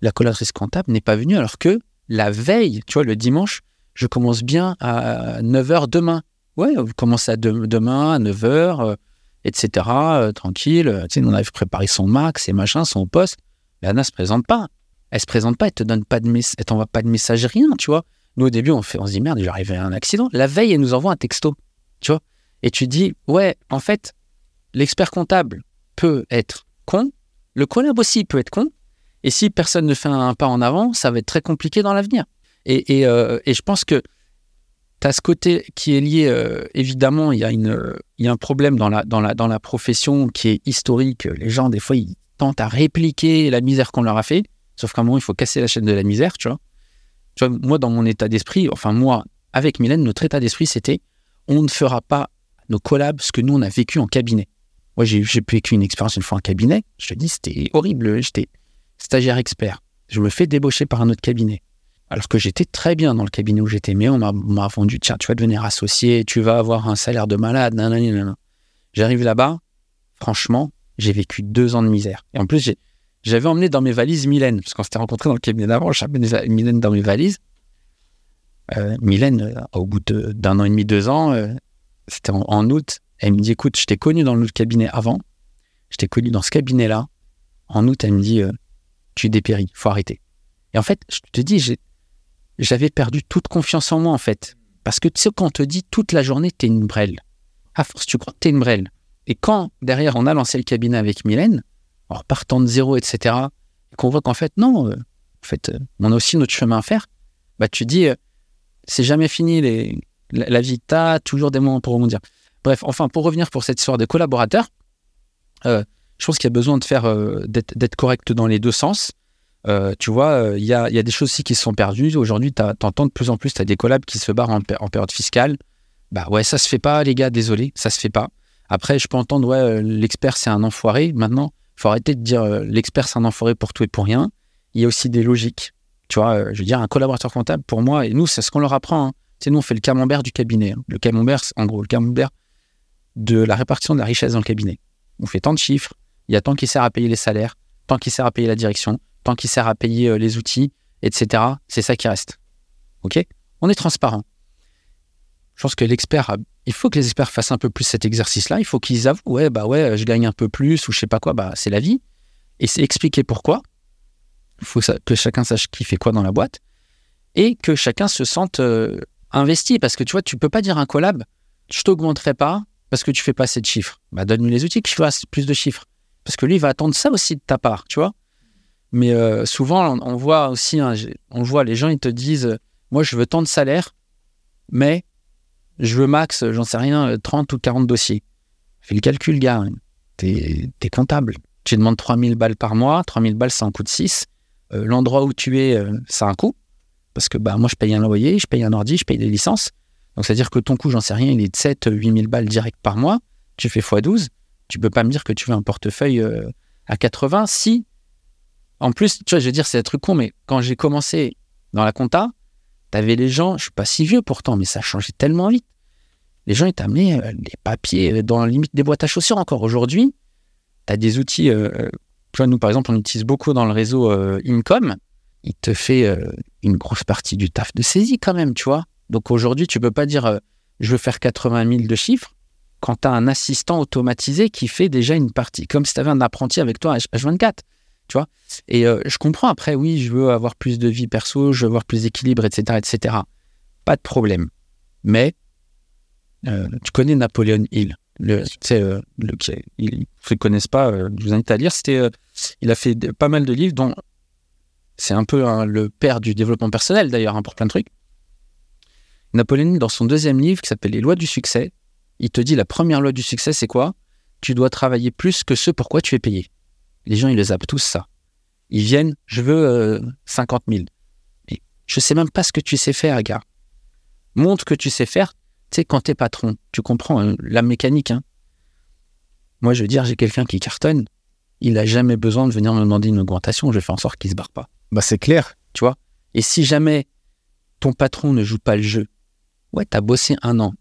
La collaboratrice comptable n'est pas venue alors que la veille, tu vois, le dimanche, je commence bien à 9h demain. Ouais, vous commencez à demain à 9h, etc. tranquille. Tu sais, on avait préparé son max et machin, son poste. L'ANA se présente pas elle se présente pas, elle te donne pas de elle t'envoie pas de message, rien, tu vois. Nous, au début, on, se dit merde, j'arrive à un accident. La veille, elle nous envoie un texto, tu vois. Et tu dis, ouais, en fait, l'expert comptable peut être con, le collab aussi peut être con. Et si personne ne fait un pas en avant, ça va être très compliqué dans l'avenir. Et, et, euh, je pense que tu as ce côté qui est lié, euh, évidemment, il y, a il y a un problème dans la, dans, la, dans la profession qui est historique. Les gens, des fois, ils tentent à répliquer la misère qu'on leur a fait. Sauf qu'à un moment, il faut casser la chaîne de la misère, tu vois. Tu vois, moi, dans mon état d'esprit, enfin, moi, avec Mylène, notre état d'esprit, c'était on ne fera pas nos collabs ce que nous, on a vécu en cabinet. Moi, j'ai vécu une expérience une fois en cabinet. Je te dis, c'était horrible. J'étais stagiaire expert. Je me fais débaucher par un autre cabinet. Alors que j'étais très bien dans le cabinet où j'étais, mais on m'a vendu, tiens, tu vas devenir associé, tu vas avoir un salaire de malade, J'arrive là-bas, franchement, j'ai vécu deux ans de misère. Et en plus, j'ai j'avais emmené dans mes valises Mylène, parce qu'on s'était rencontrés dans le cabinet d'avant, j'avais Mylène dans mes valises. Euh, Mylène, euh, au bout d'un an et demi, deux ans, euh, c'était en, août, elle me dit Écoute, je t'ai connu dans le cabinet avant, je t'ai connu dans ce cabinet-là. En août, elle me dit Tu dépéris, faut arrêter. Et en fait, je te dis, j'avais perdu toute confiance en moi, en fait. Parce que tu sais, quand on te dit toute la journée, t'es une brêle. À force, tu crois que t'es une brêle. Et quand, derrière, on a lancé le cabinet avec Mylène, en de zéro, etc., et qu'on voit qu'en fait, non, euh, en fait, euh, on a aussi notre chemin à faire, bah, tu dis, euh, c'est jamais fini les, la, vie, t'as toujours des moments pour rebondir. Bref, enfin, pour revenir pour cette histoire de collaborateurs, Je pense qu'il y a besoin de faire d'être correct dans les deux sens. Tu vois, il y, a, y, a, des choses aussi qui se sont perdues. Aujourd'hui, tu entends de plus en plus, tu as des collabs qui se barrent en, en, période fiscale. Bah ouais, ça se fait pas, les gars, désolé, ça se fait pas. Après, je peux entendre, ouais, l'expert, c'est un enfoiré. Maintenant, il faut arrêter de dire l'expert, c'est un enfoiré pour tout et pour rien. Il y a aussi des logiques. Tu vois, je veux dire, un collaborateur comptable, pour moi, et nous, c'est ce qu'on leur apprend. Hein. Nous, on fait le camembert du cabinet. Hein. Le camembert, en gros, le camembert de la répartition de la richesse dans le cabinet. On fait tant de chiffres, il y a tant qui sert à payer les salaires, tant qui sert à payer la direction, tant qui sert à payer euh, les outils, etc. C'est ça qui reste. OK? On est transparent. Je pense que l'expert, il faut que les experts fassent un peu plus cet exercice-là. Il faut qu'ils avouent, ouais, bah ouais, je gagne un peu plus ou je sais pas quoi, bah c'est la vie. Et c'est expliquer pourquoi. Il faut que chacun sache qui fait quoi dans la boîte et que chacun se sente euh, investi. Parce que tu vois, tu peux pas dire un collab, je t'augmenterai pas parce que tu fais pas assez de chiffres. Bah donne-lui les outils que je fasse plus de chiffres. Parce que lui, il va attendre ça aussi de ta part, tu vois. Mais euh, souvent, on, voit aussi, hein, on voit les gens, ils te disent, moi, je veux tant de salaire, mais je veux max, j'en sais rien, 30 ou 40 dossiers. Fais le calcul, gars. T'es es comptable. Tu demandes 3000 balles par mois, 3000 balles, ça en coûte 6. Euh, l'endroit où tu es, euh, a un coût. Parce que bah, moi, je paye un loyer, je paye un ordi, je paye des licences. Donc, c'est-à-dire que ton coût, j'en sais rien, il est de 7, 8000 balles direct par mois. Tu fais x12. Tu peux pas me dire que tu veux un portefeuille euh, à 80 si. En plus, tu vois, je veux dire, c'est un truc con, mais quand j'ai commencé dans la compta, tu avais les gens, je suis pas si vieux pourtant, mais ça changeait tellement vite. Les gens, ils t'amenaient euh, les papiers euh, dans la limite des boîtes à chaussures encore. Aujourd'hui, tu des outils. tu vois, nous, par exemple, on utilise beaucoup dans le réseau Income. Il te fait une grosse partie du taf de saisie quand même, tu vois. Donc aujourd'hui, tu peux pas dire je veux faire 80 000 de chiffres quand tu un assistant automatisé qui fait déjà une partie, comme si tu un apprenti avec toi H24. Tu vois Et euh, je comprends après, oui, je veux avoir plus de vie perso, je veux avoir plus d'équilibre, etc., etc. Pas de problème. Mais euh, tu connais Napoléon Hill. Le, euh, le, il, ne connaissent pas, euh, je vous invite à lire. C'était, il a fait pas mal de livres, dont c'est un peu hein, le père du développement personnel d'ailleurs, hein, pour plein de trucs. Napoléon Hill, dans son deuxième livre qui s'appelle Les lois du succès, il te dit la première loi du succès, c'est quoi? Tu dois travailler plus que ce pour quoi tu es payé. Les gens, ils le zappent tous ça. Ils viennent, je veux 50 euh, 000. Mais je sais même pas ce que tu sais faire, gars. Montre que tu sais faire. Tu sais, quand t'es patron, tu comprends hein, la mécanique. Hein. Moi, je veux dire, j'ai quelqu'un qui cartonne. Il n'a jamais besoin de venir me demander une augmentation. Je fais en sorte qu'il se barre pas. Bah, c'est clair. Tu vois? Et si jamais ton patron ne joue pas le jeu, ouais, t'as bossé un an,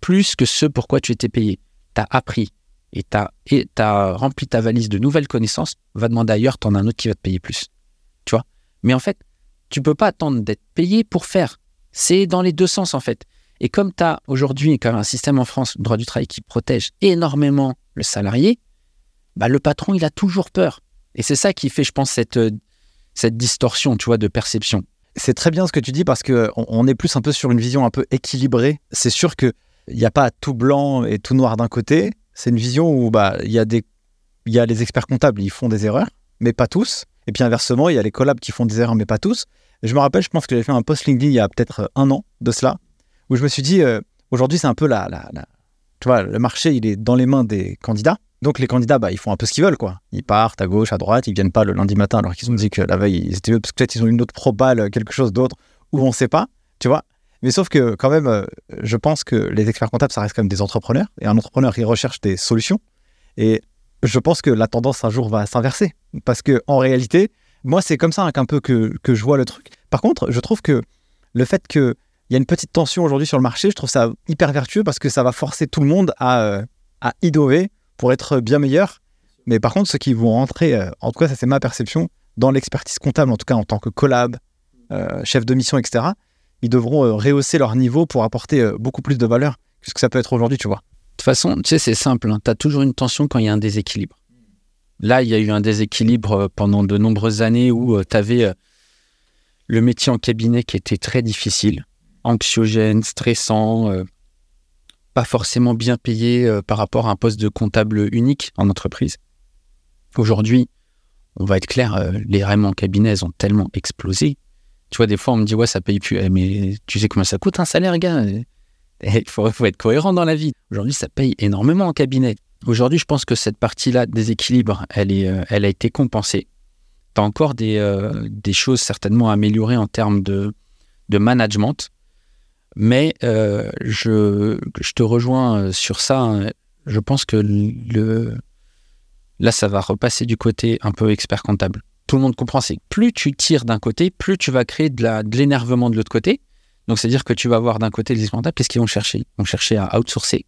plus que ce pour quoi tu étais payé. Tu as appris et tu as, rempli ta valise de nouvelles connaissances, va demander ailleurs, tu en as un autre qui va te payer plus. Tu vois? Mais en fait, tu peux pas attendre d'être payé pour faire. C'est dans les deux sens, en fait. Et comme tu as aujourd'hui un système en France, le droit du travail, qui protège énormément le salarié, bah, le patron, il a toujours peur. Et c'est ça qui fait, je pense, cette, cette distorsion, tu vois, de perception. C'est très bien ce que tu dis parce qu'on on est plus un peu sur une vision un peu équilibrée. C'est sûr que il n'y a pas tout blanc et tout noir d'un côté. C'est une vision où bah, il y, a des, y a les experts comptables, ils font des erreurs, mais pas tous. Et puis inversement, il y a les collabs qui font des erreurs, mais pas tous. je me rappelle, je pense que j'avais fait un post LinkedIn il y a peut-être un an de cela, où je me suis dit, euh, aujourd'hui, c'est un peu la, la, Tu vois, le marché, il est dans les mains des candidats. Donc les candidats, bah, ils font un peu ce qu'ils veulent, quoi. Ils partent à gauche, à droite, ils viennent pas le lundi matin alors qu'ils ont dit que la veille, ils étaient parce que peut-être ils ont une autre probale, quelque chose d'autre, ou on ne sait pas, tu vois. Mais sauf que quand même, euh, je pense que les experts comptables, ça reste quand même des entrepreneurs. Et un entrepreneur, il recherche des solutions. Et je pense que la tendance un jour va s'inverser. Parce que en réalité, moi, c'est comme ça hein, qu'un peu que, que, je vois le truc. Par contre, je trouve que le fait qu'il y a une petite tension aujourd'hui sur le marché, je trouve ça hyper vertueux parce que ça va forcer tout le monde à, euh, à innover pour être bien meilleur. Mais par contre, ceux qui vont rentrer, euh, en tout cas, ça c'est ma perception, dans l'expertise comptable, en tout cas en tant que collab, chef de mission, etc., ils devront euh, rehausser leur niveau pour apporter euh, beaucoup plus de valeur que ce que ça peut être aujourd'hui, tu vois. De toute façon, tu sais, c'est simple. Hein. Tu as toujours une tension quand il y a un déséquilibre. Là, il y a eu un déséquilibre euh, pendant de nombreuses années où tu avais le métier en cabinet qui était très difficile, anxiogène, stressant, pas forcément bien payé par rapport à un poste de comptable unique en entreprise. Aujourd'hui, on va être clair, les RM en cabinet ont tellement explosé tu vois, des fois, on me dit, ouais, ça paye plus. Eh, mais tu sais combien ça coûte un salaire, gars? Il faut, être cohérent dans la vie. Aujourd'hui, ça paye énormément en cabinet. Aujourd'hui, je pense que cette partie-là, déséquilibre, elle, euh, elle a été compensée. Tu encore des, euh, des, choses certainement à améliorer en termes de, management. Mais euh, je, je, te rejoins sur ça. Hein. Je pense que le, là, ça va repasser du côté un peu expert comptable. Tout le monde comprend, c'est que plus tu tires d'un côté, plus tu vas créer de l'énervement de l'autre côté. Donc, c'est-à-dire que tu vas avoir d'un côté les comptables, qu'est-ce qu'ils vont chercher? Ils vont chercher à outsourcer,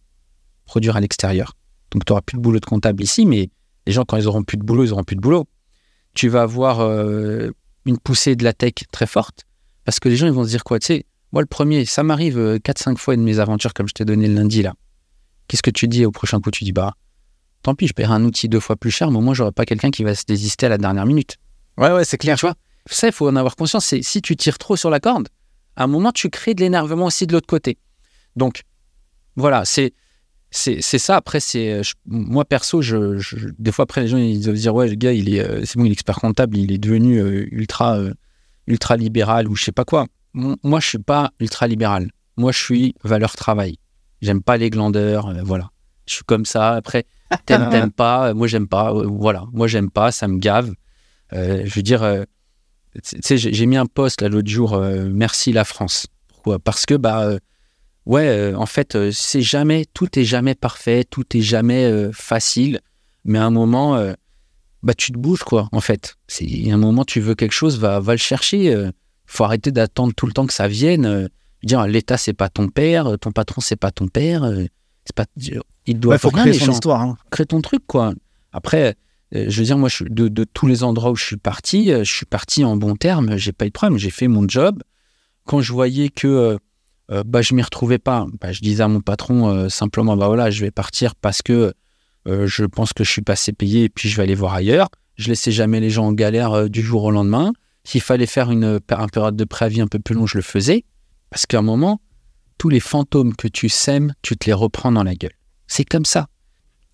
produire à l'extérieur. Donc, tu n'auras plus de boulot de comptable ici, mais les gens, quand ils auront plus de boulot, ils auront plus de boulot. Tu vas avoir euh, une poussée de la tech très forte parce que les gens, ils vont se dire quoi? Tu sais, moi, le premier, ça m'arrive 4-5 euh, fois de mes aventures comme je t'ai donné le lundi là. Qu'est-ce que tu dis au prochain coup? Tu dis, bah, tant pis, je paierai un outil deux fois plus cher, mais au moins, j'aurai pas quelqu'un qui va se désister à la dernière minute. Ouais, ouais, c'est clair. Tu vois Ça, il faut en avoir conscience. C'est si tu tires trop sur la corde, à un moment, tu crées de l'énervement aussi de l'autre côté. Donc, voilà, c'est c'est ça. Après, c'est euh, moi perso, je, des fois après les gens ils doivent dire ouais le gars il est euh, c'est bon il est expert comptable, il est devenu euh, ultra ultra libéral ou je sais pas quoi. Moi je suis pas ultra libéral. Moi je suis valeur travail. J'aime pas les glandeurs, voilà. Je suis comme ça. Après t'aimes t'aimes pas, moi j'aime pas. voilà, moi j'aime pas, ça me gave. Je veux dire, tu sais j'ai mis un post là l'autre jour. merci la France. Pourquoi? Parce que bah ouais, euh, en fait, euh, c'est jamais, tout est jamais parfait, tout est jamais euh, facile, mais à un moment, bah, tu te bouges, quoi, en fait. C'est un moment, tu veux quelque chose, va, va le chercher. faut arrêter d'attendre tout le temps que ça vienne. dire, l'État, c'est pas ton père, ton patron, c'est pas ton père. c'est pas, il doit faut créer son histoire. Hein. Crée ton truc, quoi. Après, je veux dire, moi, de, tous les endroits où je suis parti, je suis parti en bon terme, j'ai pas eu de problème, j'ai fait mon job. Quand je voyais que euh, bah, je m'y retrouvais pas. Bah, je disais à mon patron euh, simplement, bah voilà, je vais partir parce que euh, je pense que je suis pas assez payé et puis je vais aller voir ailleurs. Je laissais jamais les gens en galère du jour au lendemain. S'il fallait faire une, période de préavis un peu plus long, je le faisais. Parce qu'à un moment, tous les fantômes que tu sèmes, tu te les reprends dans la gueule. C'est comme ça.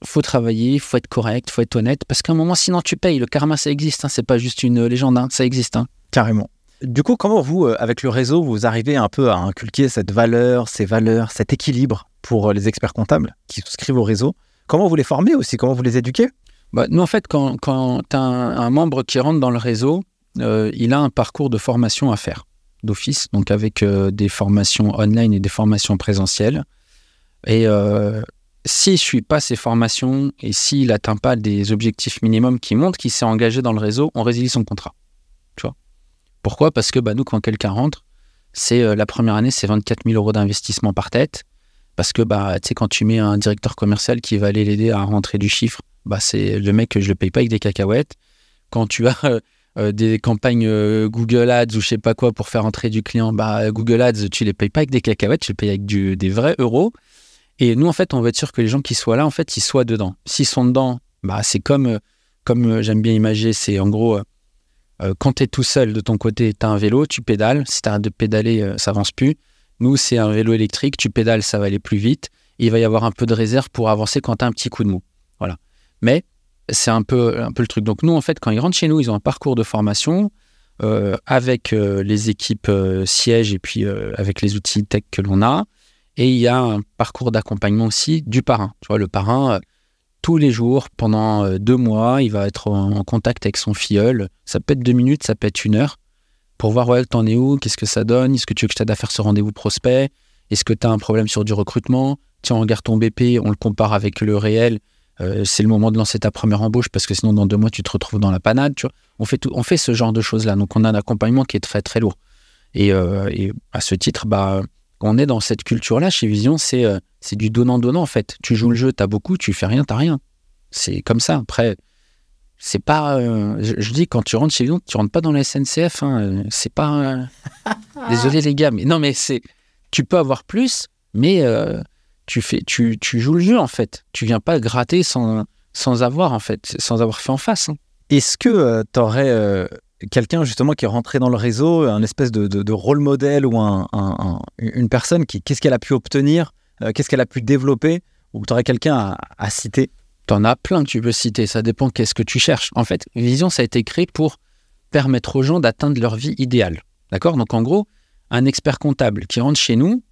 Faut travailler, faut être correct, faut être honnête, parce qu'à un moment, sinon tu payes. Le karma, ça existe, hein. c'est pas juste une légende, hein. ça existe. Hein. Carrément. Du coup, comment vous, euh, avec le réseau, vous arrivez un peu à inculquer cette valeur, ces valeurs, cet équilibre pour euh, les experts comptables qui souscrivent au réseau? Comment vous les formez aussi? Comment vous les éduquez? Bah, Nous, en fait, quand, as un, membre qui rentre dans le réseau, euh, il a un parcours de formation à faire d'office, donc avec des formations online et des formations présentielles. Et s'il ne suit pas ces formations et s'il n'atteint pas des objectifs minimums qui montrent qu'il s'est engagé dans le réseau, on résilie son contrat. Pourquoi? Parce que bah, nous, quand quelqu'un rentre, c'est euh, la première année, c'est 24 000 euros d'investissement par tête. Parce que bah, quand tu mets un directeur commercial qui va aller l'aider à rentrer du chiffre, bah, c'est le mec que je le paye pas avec des cacahuètes. Quand tu as euh, euh, des campagnes Google Ads ou je sais pas quoi pour faire entrer du client, bah, Google Ads, tu les payes pas avec des cacahuètes, tu les payes avec des vrais euros. Et nous, en fait, on veut être sûr que les gens qui soient là, en fait, ils soient dedans. S'ils sont dedans, bah, c'est comme, comme j'aime bien imaginer, c'est en gros, euh, quand tu es tout seul de ton côté, tu as un vélo, tu pédales. Si tu arrêtes de pédaler, euh, ça avance plus. Nous, c'est un vélo électrique, tu pédales, ça va aller plus vite. il va y avoir un peu de réserve pour avancer quand tu as un petit coup de mou. Voilà. Mais c'est un peu, un peu le truc. Donc, nous, en fait, quand ils rentrent chez nous, ils ont un parcours de formation euh, avec les équipes sièges et puis avec les outils tech que l'on a. Et il y a un parcours d'accompagnement aussi du parrain. Tu vois, le parrain, tous les jours pendant euh, deux mois. Il va être en contact avec son filleul. Ça peut être deux minutes, ça peut être une heure pour voir ouais, t'en es où, qu'est-ce que ça donne, est-ce que tu veux que je t'aide à faire ce rendez-vous prospect, est-ce que tu as un problème sur du recrutement, tiens, on regarde ton BP, on le compare avec le réel, euh, c'est le moment de lancer ta première embauche parce que sinon dans deux mois tu te retrouves dans la panade. On fait, tout, ce genre de choses-là, donc on a un accompagnement qui est très très lourd. Euh, et à ce titre, bah, on est dans cette culture-là chez Vision, c'est euh, c'est du donnant-donnant en fait. Tu joues le jeu, t'as beaucoup, tu fais rien, t'as rien. C'est comme ça. Après, c'est pas. Euh, je, dis, quand tu rentres chez Vision, tu rentres pas dans la SNCF. Hein, euh, c'est pas. désolé les gars, mais non, mais c'est. Tu peux avoir plus, mais tu, fais, tu, tu, joues le jeu en fait. Tu viens pas gratter sans, sans avoir en fait, sans avoir fait en face. Hein. Est-ce que tu aurais quelqu'un justement qui est rentré dans le réseau, un espèce de, de, rôle modèle ou un, une personne qui, qu'est-ce qu'elle a pu obtenir, euh, qu'est-ce qu'elle a pu développer, ou tu aurais quelqu'un à, citer? Tu en as plein que tu peux citer, ça dépend qu'est-ce que tu cherches. En fait, Vision, ça a été créé pour permettre aux gens d'atteindre leur vie idéale. D'accord? Donc en gros, un expert comptable qui rentre chez nous,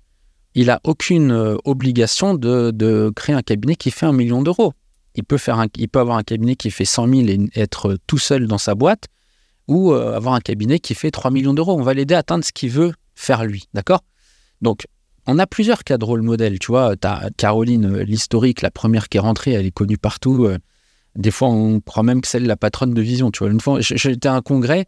il a aucune euh, obligation de, de, créer un cabinet qui fait un million d'euros. Il peut, faire un, il peut avoir un cabinet qui fait 100 000 et être tout seul dans sa boîte, ou euh, avoir un cabinet qui fait 3 millions d'euros. On va l'aider à atteindre ce qu'il veut faire lui, d'accord? Donc, on a plusieurs cas de rôle modèle. Tu vois, tu as Caroline, euh, l'historique, la première qui est rentrée, elle est connue partout. euh, Des fois, on croit même que c'est la patronne de Vision. Tu vois, une fois, j'étais à un congrès,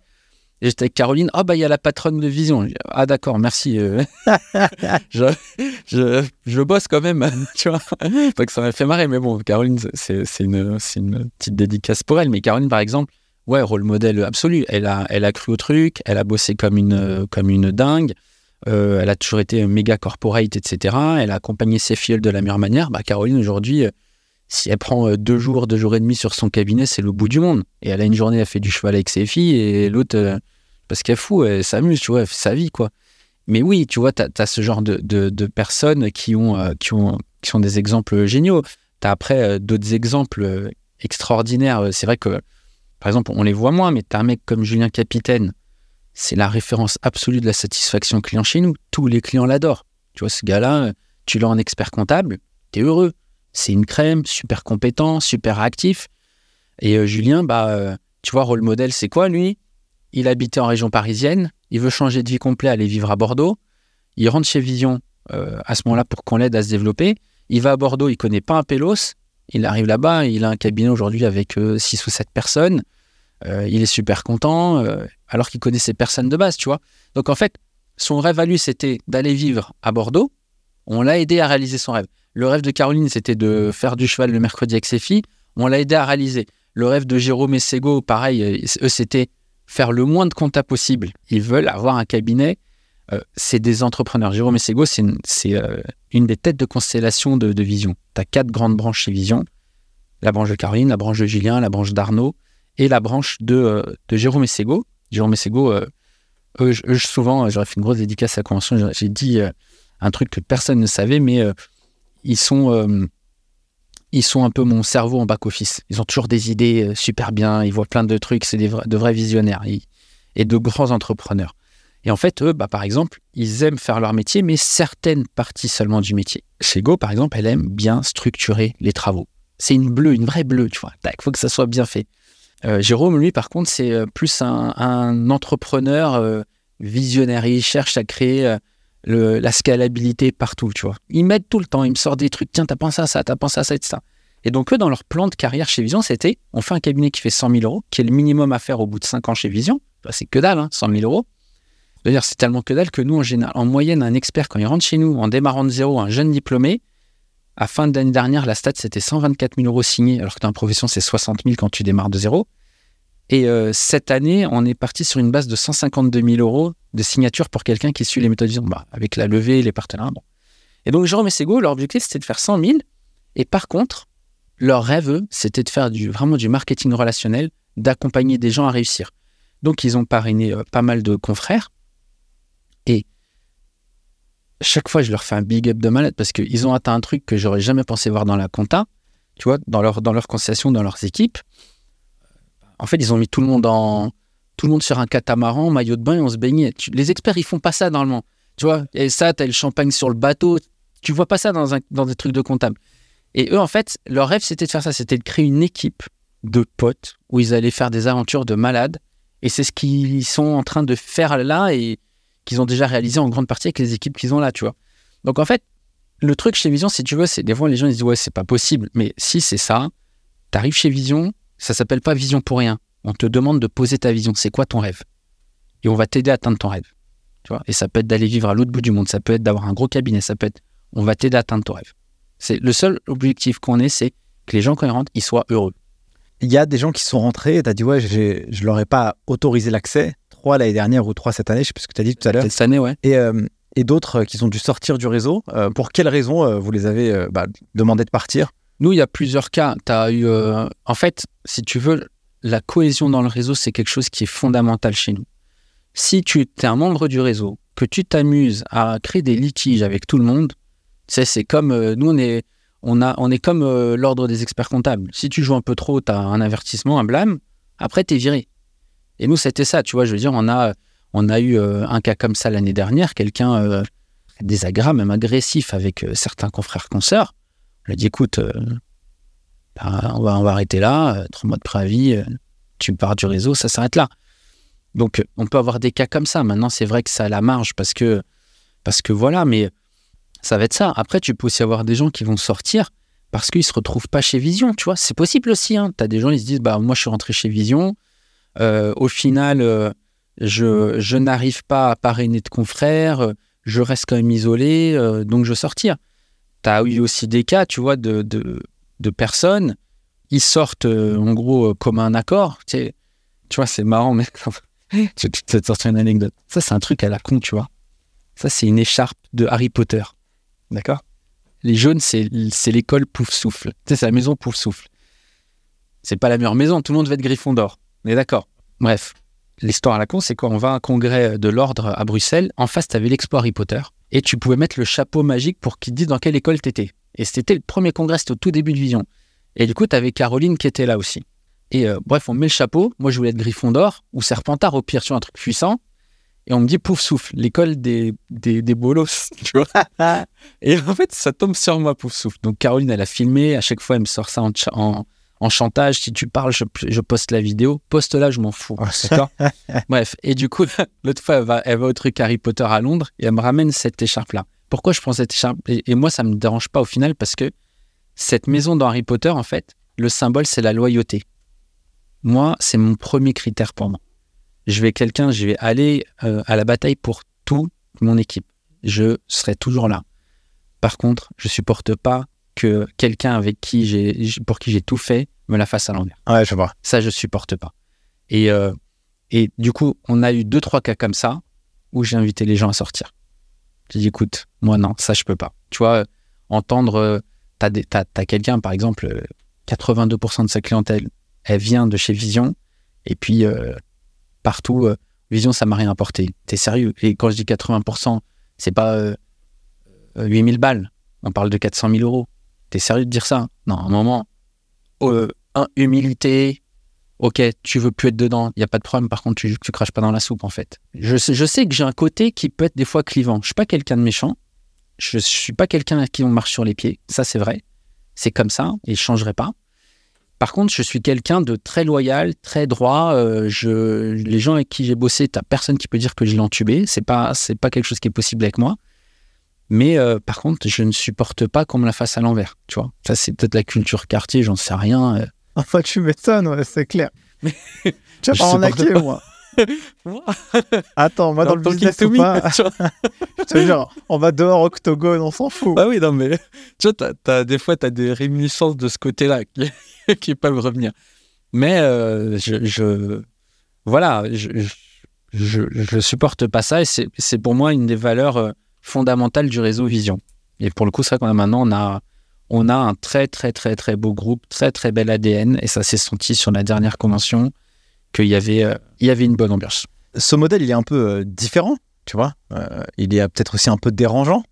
j'étais avec Caroline. Ah, bah, il y a la patronne de Vision. Ah, d'accord, merci. je, je, bosse quand même, tu vois. Que ça m'a fait marrer, mais bon, Caroline, c'est une, une petite dédicace pour elle. Mais Caroline, par exemple, ouais, rôle modèle absolu. Elle a, elle a cru au truc, elle a bossé comme une, comme une dingue. Euh, elle a toujours été méga corporate, etc. Elle a accompagné ses filles de la meilleure manière. Bah, Caroline, aujourd'hui, euh, si elle prend euh, deux jours, deux jours et demi sur son cabinet, c'est le bout du monde. Et elle a une journée, elle fait du cheval avec ses filles, et l'autre, parce qu'elle est fou, elle s'amuse, tu vois, elle fait sa vie, quoi. Mais oui, tu vois, tu as, ce genre de, de- personnes qui, ont, qui, ont, qui sont des exemples géniaux. Tu as après d'autres exemples extraordinaires. C'est vrai que, par exemple, on les voit moins, mais tu as un mec comme Julien Capitaine, c'est la référence absolue de la satisfaction client chez nous. Tous les clients l'adorent. Tu vois, ce gars-là, tu l'as en expert comptable, tu es heureux. C'est une crème, super compétent, super actif. Et euh, Julien, bah, euh, tu vois, rôle modèle, c'est quoi lui? Il habitait en région parisienne, il veut changer de vie complet, aller vivre à Bordeaux. Il rentre chez Vision euh, à ce moment-là pour qu'on l'aide à se développer. Il va à Bordeaux, il connaît pas un pélos. Il arrive là-bas, il a un cabinet aujourd'hui avec 6 ou 7 personnes. Euh, il est super content, euh, alors qu'il connaissait personne de base, tu vois. Donc en fait, son rêve à lui, c'était d'aller vivre à Bordeaux. On l'a aidé à réaliser son rêve. Le rêve de Caroline, c'était de faire du cheval le mercredi avec ses filles. On l'a aidé à réaliser. Le rêve de Jérôme et Sego, pareil, euh, eux, c'était faire le moins de compta possible. Ils veulent avoir un cabinet. Euh, c'est des entrepreneurs. Jérôme et Sego, c'est euh, une des têtes de constellation de, Vision. Tu as quatre grandes branches chez Vision. La branche de Caroline, la branche de Julien, la branche d'Arnaud et la branche de, euh, Jérôme et Sego. Jérôme et Sego, euh, eux, souvent, j'aurais fait une grosse dédicace à la convention. j'ai- dit un truc que personne ne savait, mais ils sont... ils sont un peu mon cerveau en back-office. Ils ont toujours des idées super bien, ils voient plein de trucs, c'est de vrais visionnaires et de grands entrepreneurs. Et en fait, eux, bah, par exemple, ils aiment faire leur métier, mais certaines parties seulement du métier. Chez Go, par exemple, elle aime bien structurer les travaux. C'est une bleue, une vraie bleue, tu vois. Il faut que ça soit bien fait. Euh, Jérôme, lui, par contre, c'est euh, plus un, entrepreneur euh, visionnaire. Il cherche à créer la scalabilité partout, tu vois. Ils m'aident tout le temps. Ils me sortent des trucs. Tiens, t'as pensé à ça, t'as pensé à ça, etc. Et donc, eux, dans leur plan de carrière chez Vision, c'était on fait un cabinet qui fait 100 000 euros, qui est le minimum à faire au bout de 5 ans chez Vision. Bah, c'est que dalle, hein, 100 000 euros. C'est tellement que dalle que nous, en, général, en moyenne, un expert, quand il rentre chez nous, en démarrant de zéro, un jeune diplômé, à fin d'année dernière, la stat, c'était 124 000 euros signés, alors que dans la profession, c'est 60 000 quand tu démarres de zéro. Et euh, cette année, on est parti sur une base de 152 000 euros de signature pour quelqu'un qui suit les méthodes bah, avec la levée, les partenaires. Et donc, Jérôme et Sego, leur objectif, c'était de faire 100 000. Et par contre, leur rêve, c'était de faire vraiment du marketing relationnel, d'accompagner des gens à réussir. Donc, ils ont parrainé euh, pas mal de confrères. Et chaque fois, je leur fais un big up de malade parce qu'ils ont atteint un truc que j'aurais jamais pensé voir dans la compta, tu vois, dans leur, dans leur concession, dans leurs équipes. En fait, ils ont mis tout le monde en tout le monde sur un catamaran, maillot de bain et on se baignait. Tu- les experts, ils font pas ça normalement. Tu vois, et ça, t'as le champagne sur le bateau. Tu vois pas ça dans, un, dans des trucs de comptable. Et eux, en fait, leur rêve, c'était de faire ça. C'était de créer une équipe de potes où ils allaient faire des aventures de malades. Et c'est ce qu'ils sont en train de faire là et qu'ils ont déjà réalisé en grande partie avec les équipes qu'ils ont là, tu. Donc en fait, le truc chez Vision, si tu veux, c'est des fois les gens disent ouais, c'est pas possible. Mais si c'est ça, t'arrives chez Vision, ça s'appelle pas Vision pour rien. On te demande de poser ta vision. C'est quoi ton rêve? Et on va t'aider à atteindre ton rêve. Et ça peut être d'aller vivre à l'autre bout du monde. Ça peut être d'avoir un gros cabinet. Ça peut être on va t'aider à atteindre ton rêve. C'est le seul objectif qu'on ait, c'est que les gens quand ils rentrent, ils soient heureux. Il y a des gens qui sont rentrés et tu as dit, ouais, je leur ai pas autorisé l'accès. Trois l'année dernière ou trois cette année, je sais plus ce que tu as dit tout à l'heure. Cette année, ouais. Et, euh, et d'autres euh, qui ont dû sortir du réseau. Euh, pour quelles raisons vous les avez bah, demandé de partir? Nous, il y a plusieurs cas. As eu, en fait, si tu veux, la cohésion dans le réseau, c'est quelque chose qui est fondamental chez nous. Si tu es un membre du réseau, que tu t'amuses à créer des litiges avec tout le monde, c'est comme euh, nous, on est, on est comme euh, l'ordre des experts comptables. Si tu joues un peu trop, tu as un avertissement, un blâme, après, tu es viré. Et nous, c'était ça, tu vois, je veux dire, on a, on a eu euh, un cas comme ça l'année dernière, quelqu'un euh, désagréable, même agressif avec certains confrères consoeurs. On a dit, écoute, bah, on, va, arrêter là, trois mois de préavis, tu pars du réseau, ça s'arrête là. Donc, on peut avoir des cas comme ça. Maintenant, c'est vrai que ça a la marge parce que, parce que voilà, mais ça va être ça. Après, tu peux aussi avoir des gens qui vont sortir parce qu'ils se retrouvent pas chez Vision, tu vois. C'est possible aussi. Hein. Tu as des gens, ils se disent, bah, moi, je suis rentré chez Vision. Euh, au final, euh, je, n'arrive pas à parrainer de confrères. euh, Je reste quand même isolé, donc je veux sortir. Tu as eu aussi des cas, tu vois, de, de, de personnes. Ils sortent, en gros, comme un accord. Tu, tu vois, c'est marrant, mais je vais te sortir une anecdote. Ça, c'est un truc à la con, tu vois. Ça, c'est une écharpe de Harry Potter. D'accord? Les jaunes, c'est l'école Pouf Souffle. Tu sais, c'est la maison Pouf Souffle. C'est pas la meilleure maison, tout le monde va être Gryffondor. On est d'accord? Bref, l'histoire à la con, c'est quoi On va à un congrès de l'ordre à Bruxelles. En face, tu avais l'expo Harry Potter. Et tu pouvais mettre le chapeau magique pour qu'il te dise dans quelle école t'étais. Et c'était le premier congrès, c'était au tout début de Vision. Et du coup, tu Caroline qui était là aussi. Et euh, bref, on met le chapeau. Moi, je voulais être Gryffondor ou Serpentard, au pire, vois, un truc puissant. Et on me dit Pouf Souffle, l'école des, des, des bolos, tu vois. et en fait, ça tombe sur moi, Pouf Souffle. Donc, Caroline, elle a filmé. À chaque fois, elle me sort ça en, en, en chantage. Si tu parles, je, je poste la vidéo. Poste-la, je m'en fous. D'accord Bref. Et du coup, l'autre fois, elle va, elle va au truc Harry Potter à Londres et elle me ramène cette écharpe-là. Pourquoi je prends cette écharpe? Et, et moi, ça me dérange pas au final parce que cette maison dans Harry Potter, en fait, le symbole, c'est la loyauté. Moi, c'est mon premier critère pour moi. Je vais quelqu'un, je vais aller euh, à la bataille pour toute mon équipe. Je serai toujours là. Par contre, je supporte pas que quelqu'un avec qui j'ai, pour qui j'ai tout fait me la fasse à l'envers. Ouais, je vois. Ça, je supporte pas. Et, euh, et du coup, on a eu deux, trois cas comme ça où j'ai invité les gens à sortir. J'ai dit, écoute, moi, non, ça, je peux pas. Tu vois, euh, entendre, euh, t'as, des- t'as, t'as quelqu'un, par exemple, euh, 82% de sa clientèle, elle vient de chez Vision, et puis euh, partout, euh, Vision, ça m'a rien apporté. T'es sérieux? Et quand je dis 80%, c'est pas euh, euh, 8000 balles, on parle de 400 000 euros. T'es sérieux de dire ça? Non, à un moment, euh, humilité, ok, tu veux plus être dedans, il n'y a pas de problème, par contre, tu, tu craches pas dans la soupe, en fait. Je sais, je sais que j'ai un côté qui peut être des fois clivant. Je suis pas quelqu'un de méchant, je, je suis pas quelqu'un à qui on marche sur les pieds, ça c'est vrai. C'est comme ça, et je changerai pas. Par contre, je suis quelqu'un de très loyal, très droit. euh, je, les gens avec qui j'ai bossé, t'as personne qui peut dire que je l'ai entubé. C'est pas, c'est pas quelque chose qui est possible avec moi. Mais euh, par contre, je ne supporte pas qu'on me la fasse à l'envers. Tu vois, ça c'est peut-être la culture quartier, j'en sais rien. euh. Enfin, tu m'étonnes, ouais, c'est clair. Mais- tu pas en pas. moi. Attends, moi, dans, le Dans business Kick to ou Me, pas, tu vois. je te jure, on va dehors octogone, on s'en fout. Ah oui, non, mais tu vois, t'as- des fois, tu as des réminiscences de ce côté-là qui, qui peuvent revenir. Mais euh, je, je- Voilà, je, je, je, je supporte pas ça et c'est pour moi une des valeurs euh, fondamentales du réseau Vision. Et pour le coup, c'est vrai qu'on a maintenant, on a, on a un très, très, très, très beau groupe, très, très bel ADN et ça s'est senti sur la dernière convention qu'il y avait, euh, il y avait une bonne ambiance. Ce modèle, il est un peu euh, différent, tu vois. Euh, il est peut-être aussi un peu dérangeant.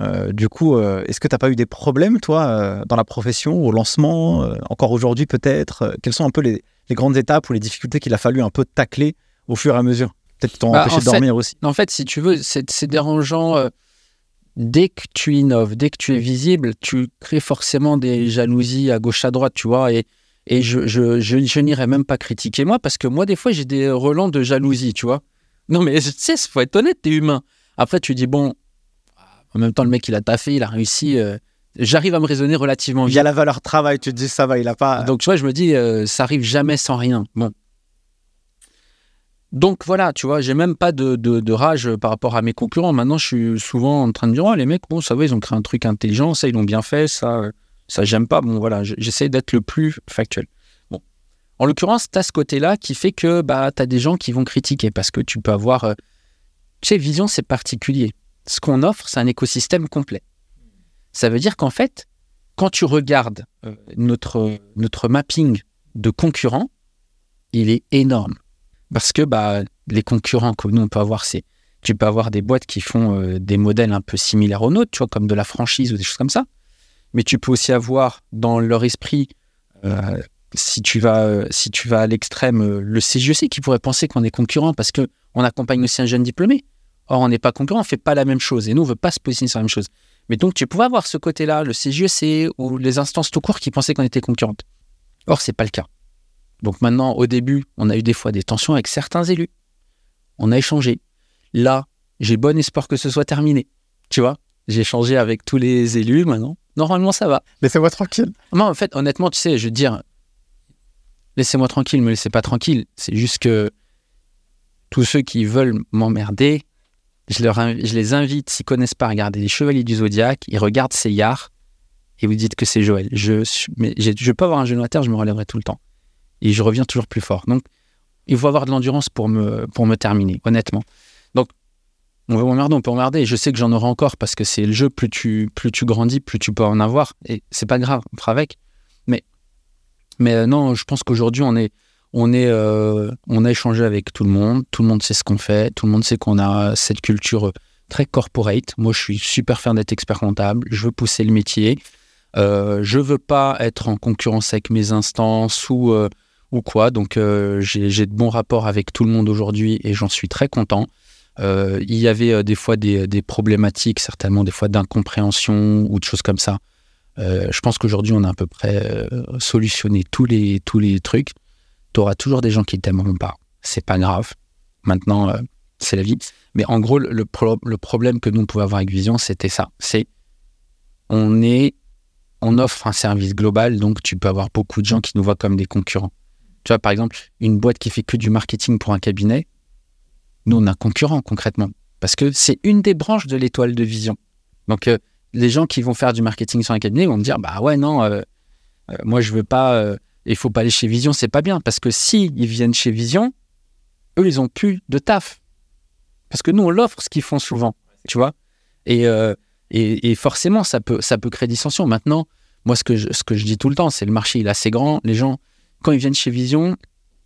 Euh, du coup, euh, est-ce que tu n'as pas eu des problèmes, toi, euh, dans la profession, au lancement, euh, encore aujourd'hui peut-être Euh, Quelles sont un peu les, les grandes étapes ou les difficultés qu'il a fallu un peu tacler au fur et à mesure? Peut-être qu'ils t'ont Bah, de dormir aussi. En fait, si tu veux, c'est c'est dérangeant. euh, dès que tu innoves, dès que tu es visible, tu crées forcément des jalousies à gauche, à droite, tu vois. Et, et je, je, je, je n'irai même pas critiquer moi, parce que moi, des fois, j'ai des relents de jalousie, tu vois. Non, mais tu sais, faut être honnête, t'es humain. Après, tu dis, bon, en même temps, le mec, il a taffé, il a réussi. euh, J'arrive à me raisonner relativement Il vite. y a la valeur travail, tu te dis ça va, il a pas. Donc, tu vois, je me dis, euh, ça arrive jamais sans rien. Bon. Donc, voilà, tu vois, j'ai même pas de, de- de rage par rapport à mes concurrents. Maintenant, je suis souvent en train de dire, oh, les mecs, bon, ça va, ils ont créé un truc intelligent, ça, ils l'ont bien fait, ça, euh, ça, j'aime pas. Bon, voilà, j'essaie d'être le plus factuel. Bon. En l'occurrence, tu as ce côté-là qui fait que bah, tu as des gens qui vont critiquer parce que tu peux avoir. euh, Tu sais, Vision, c'est particulier. Ce qu'on offre, c'est un écosystème complet. Ça veut dire qu'en fait, quand tu regardes euh, notre, notre mapping de concurrents, il est énorme. Parce que bah, les concurrents que nous, on peut avoir, c'est. Tu peux avoir des boîtes qui font euh, des modèles un peu similaires aux nôtres, tu vois, comme de la franchise ou des choses comme ça. Mais tu peux aussi avoir dans leur esprit, euh, si, tu vas, euh, si tu vas à l'extrême, euh, le CGEC qui pourrait penser qu'on est concurrent parce que on accompagne aussi un jeune diplômé. Or, on n'est pas concurrent, on ne fait pas la même chose. Et nous, on ne veut pas se positionner sur la même chose. Mais donc, tu pouvais avoir ce côté-là, le CGEC ou les instances tout court qui pensaient qu'on était concurrente. Or, c'est pas le cas. Donc maintenant, au début, on a eu des fois des tensions avec certains élus. On a échangé. Là, j'ai bon espoir que ce soit terminé. Tu vois, j'ai échangé avec tous les élus maintenant. Normalement, ça va. Laissez-moi tranquille. Moi, en fait, honnêtement, tu sais, je veux dire, laissez-moi tranquille, me laissez pas tranquille. C'est juste que tous ceux qui veulent m'emmerder, je, leur, inv- je les invite, s'ils connaissent pas, à regarder les Chevaliers du Zodiaque, ils regardent Seyar et vous dites que c'est Joël. Je, mais je peux avoir un genou à terre, je me relèverai tout le temps. Et je reviens toujours plus fort. Donc, il faut avoir de l'endurance pour me, pour me terminer, honnêtement. On veut m'emmerder, on peut emmerder. Et je sais que j'en aurai encore parce que c'est le jeu, plus tu, grandis, plus tu peux en avoir. Et c'est pas grave, on fera avec. Mais, euh, non, je pense qu'aujourd'hui, euh, on a échangé avec tout le monde. Tout le monde sait ce qu'on fait. Tout le monde sait qu'on a cette culture très corporate. Moi, je suis super fan d'être expert comptable. Je veux pousser le métier. Euh, je veux pas être en concurrence avec mes instances ou, euh, ou quoi. Donc, j'ai de bons rapports avec tout le monde aujourd'hui et j'en suis très content. Euh, il y avait euh, des fois des, problématiques, certainement des fois d'incompréhension ou de choses comme ça. Euh, je pense qu'aujourd'hui, on a à peu près solutionné tous les, tous les trucs. Tu auras toujours des gens qui t'aimeront pas. C'est pas grave. Maintenant, c'est la vie. Mais en gros, le problème que nous on pouvait avoir avec Vision, c'était ça. C'est on est, on offre un service global, donc tu peux avoir beaucoup de gens qui nous voient comme des concurrents. Tu vois, par exemple, une boîte qui fait que du marketing pour un cabinet, nous, on a un concurrent concrètement. Parce que c'est une des branches de l'étoile de vision. Donc, euh, les gens qui vont faire du marketing sur un cabinet vont me dire Bah ouais, non, euh, euh, moi, je veux pas, il faut pas aller chez Vision, c'est pas bien. Parce que si ils viennent chez Vision, eux, ils ont plus de taf. Parce que nous, on l'offre ce qu'ils font souvent, tu vois. Et, et, et forcément, ça peut, ça peut créer dissension. Maintenant, moi, ce que je, ce que je dis tout le temps, c'est le marché, il est assez grand. Les gens, quand ils viennent chez Vision,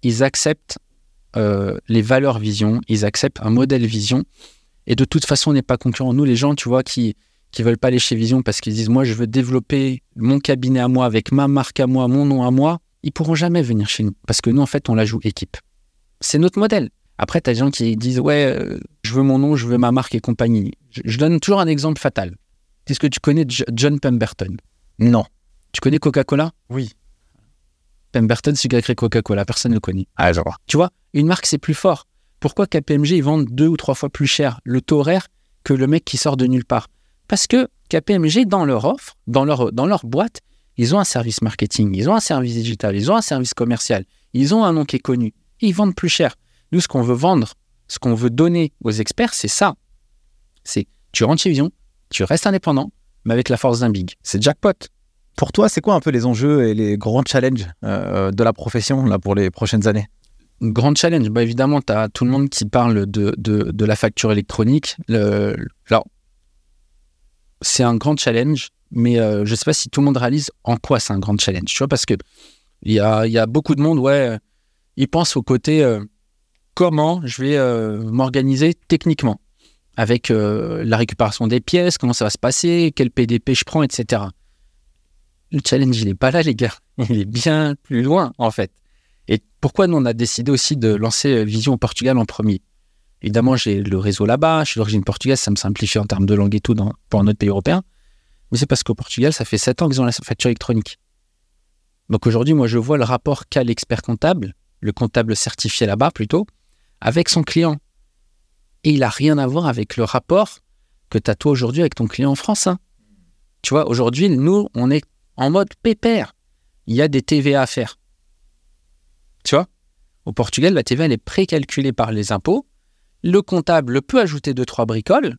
ils acceptent euh, les valeurs Vision, ils acceptent un modèle Vision. Et de toute façon, on n'est pas concurrent. Nous, les gens, tu vois, qui qui veulent pas aller chez Vision parce qu'ils disent moi, je veux développer mon cabinet à moi avec ma marque à moi, mon nom à moi, ils pourront jamais venir chez nous parce que nous, en fait, on la joue équipe. C'est notre modèle. Après, tu as des gens qui disent ouais, euh, je veux mon nom, je veux ma marque et compagnie. Je, donne toujours un exemple fatal. Est-ce que tu connais Jo- John Pemberton? Non. Tu connais Coca-Cola? Oui. Pemberton, a créé Coca-Cola. Personne ne le connaît. Ah, je vois. Tu vois, une marque, c'est plus fort. Pourquoi KPMG, ils vendent deux ou trois fois plus cher le taux horaire que le mec qui sort de nulle part? Parce que KPMG, dans leur offre, dans leur, dans leur boîte, ils ont un service marketing, ils ont un service digital, ils ont un service commercial, ils ont un nom qui est connu. Et ils vendent plus cher. Nous, ce qu'on veut vendre, ce qu'on veut donner aux experts, c'est ça. C'est tu rentres chez Vision, tu restes indépendant, mais avec la force d'un big. C'est jackpot. Pour toi, c'est quoi un peu les enjeux et les grands challenges euh, de la profession là, pour les prochaines années? Grand challenge, bah évidemment, tu as tout le monde qui parle de, de, la facture électronique. Le, alors, c'est un grand challenge, mais euh, je ne sais pas si tout le monde réalise en quoi c'est un grand challenge. Tu vois, parce que il y a, y a beaucoup de monde, ouais, euh, ils pensent au côté euh, comment je vais euh, m'organiser techniquement avec euh, la récupération des pièces, comment ça va se passer, quel PDP je prends, etc. Le challenge, il n'est pas là, les gars. Il est bien plus loin, en fait. Et pourquoi nous, on a décidé aussi de lancer euh, Vision au Portugal en premier? Évidemment, j'ai le réseau là-bas, je suis d'origine portugaise, ça me simplifie en termes de langue et tout pour un autre pays européen. Mais c'est parce qu'au Portugal, ça fait 7 ans qu'ils ont la facture électronique. Donc aujourd'hui, moi, je vois le rapport qu'a l'expert comptable, le comptable certifié là-bas plutôt, avec son client. Et il n'a rien à voir avec le rapport que tu as toi aujourd'hui avec ton client en France. hein. Tu vois, aujourd'hui, nous, on est en mode pépère. Il y a des TVA à faire. Tu vois? Au Portugal, la TVA, elle est précalculée par les impôts. Le comptable peut ajouter deux, trois bricoles,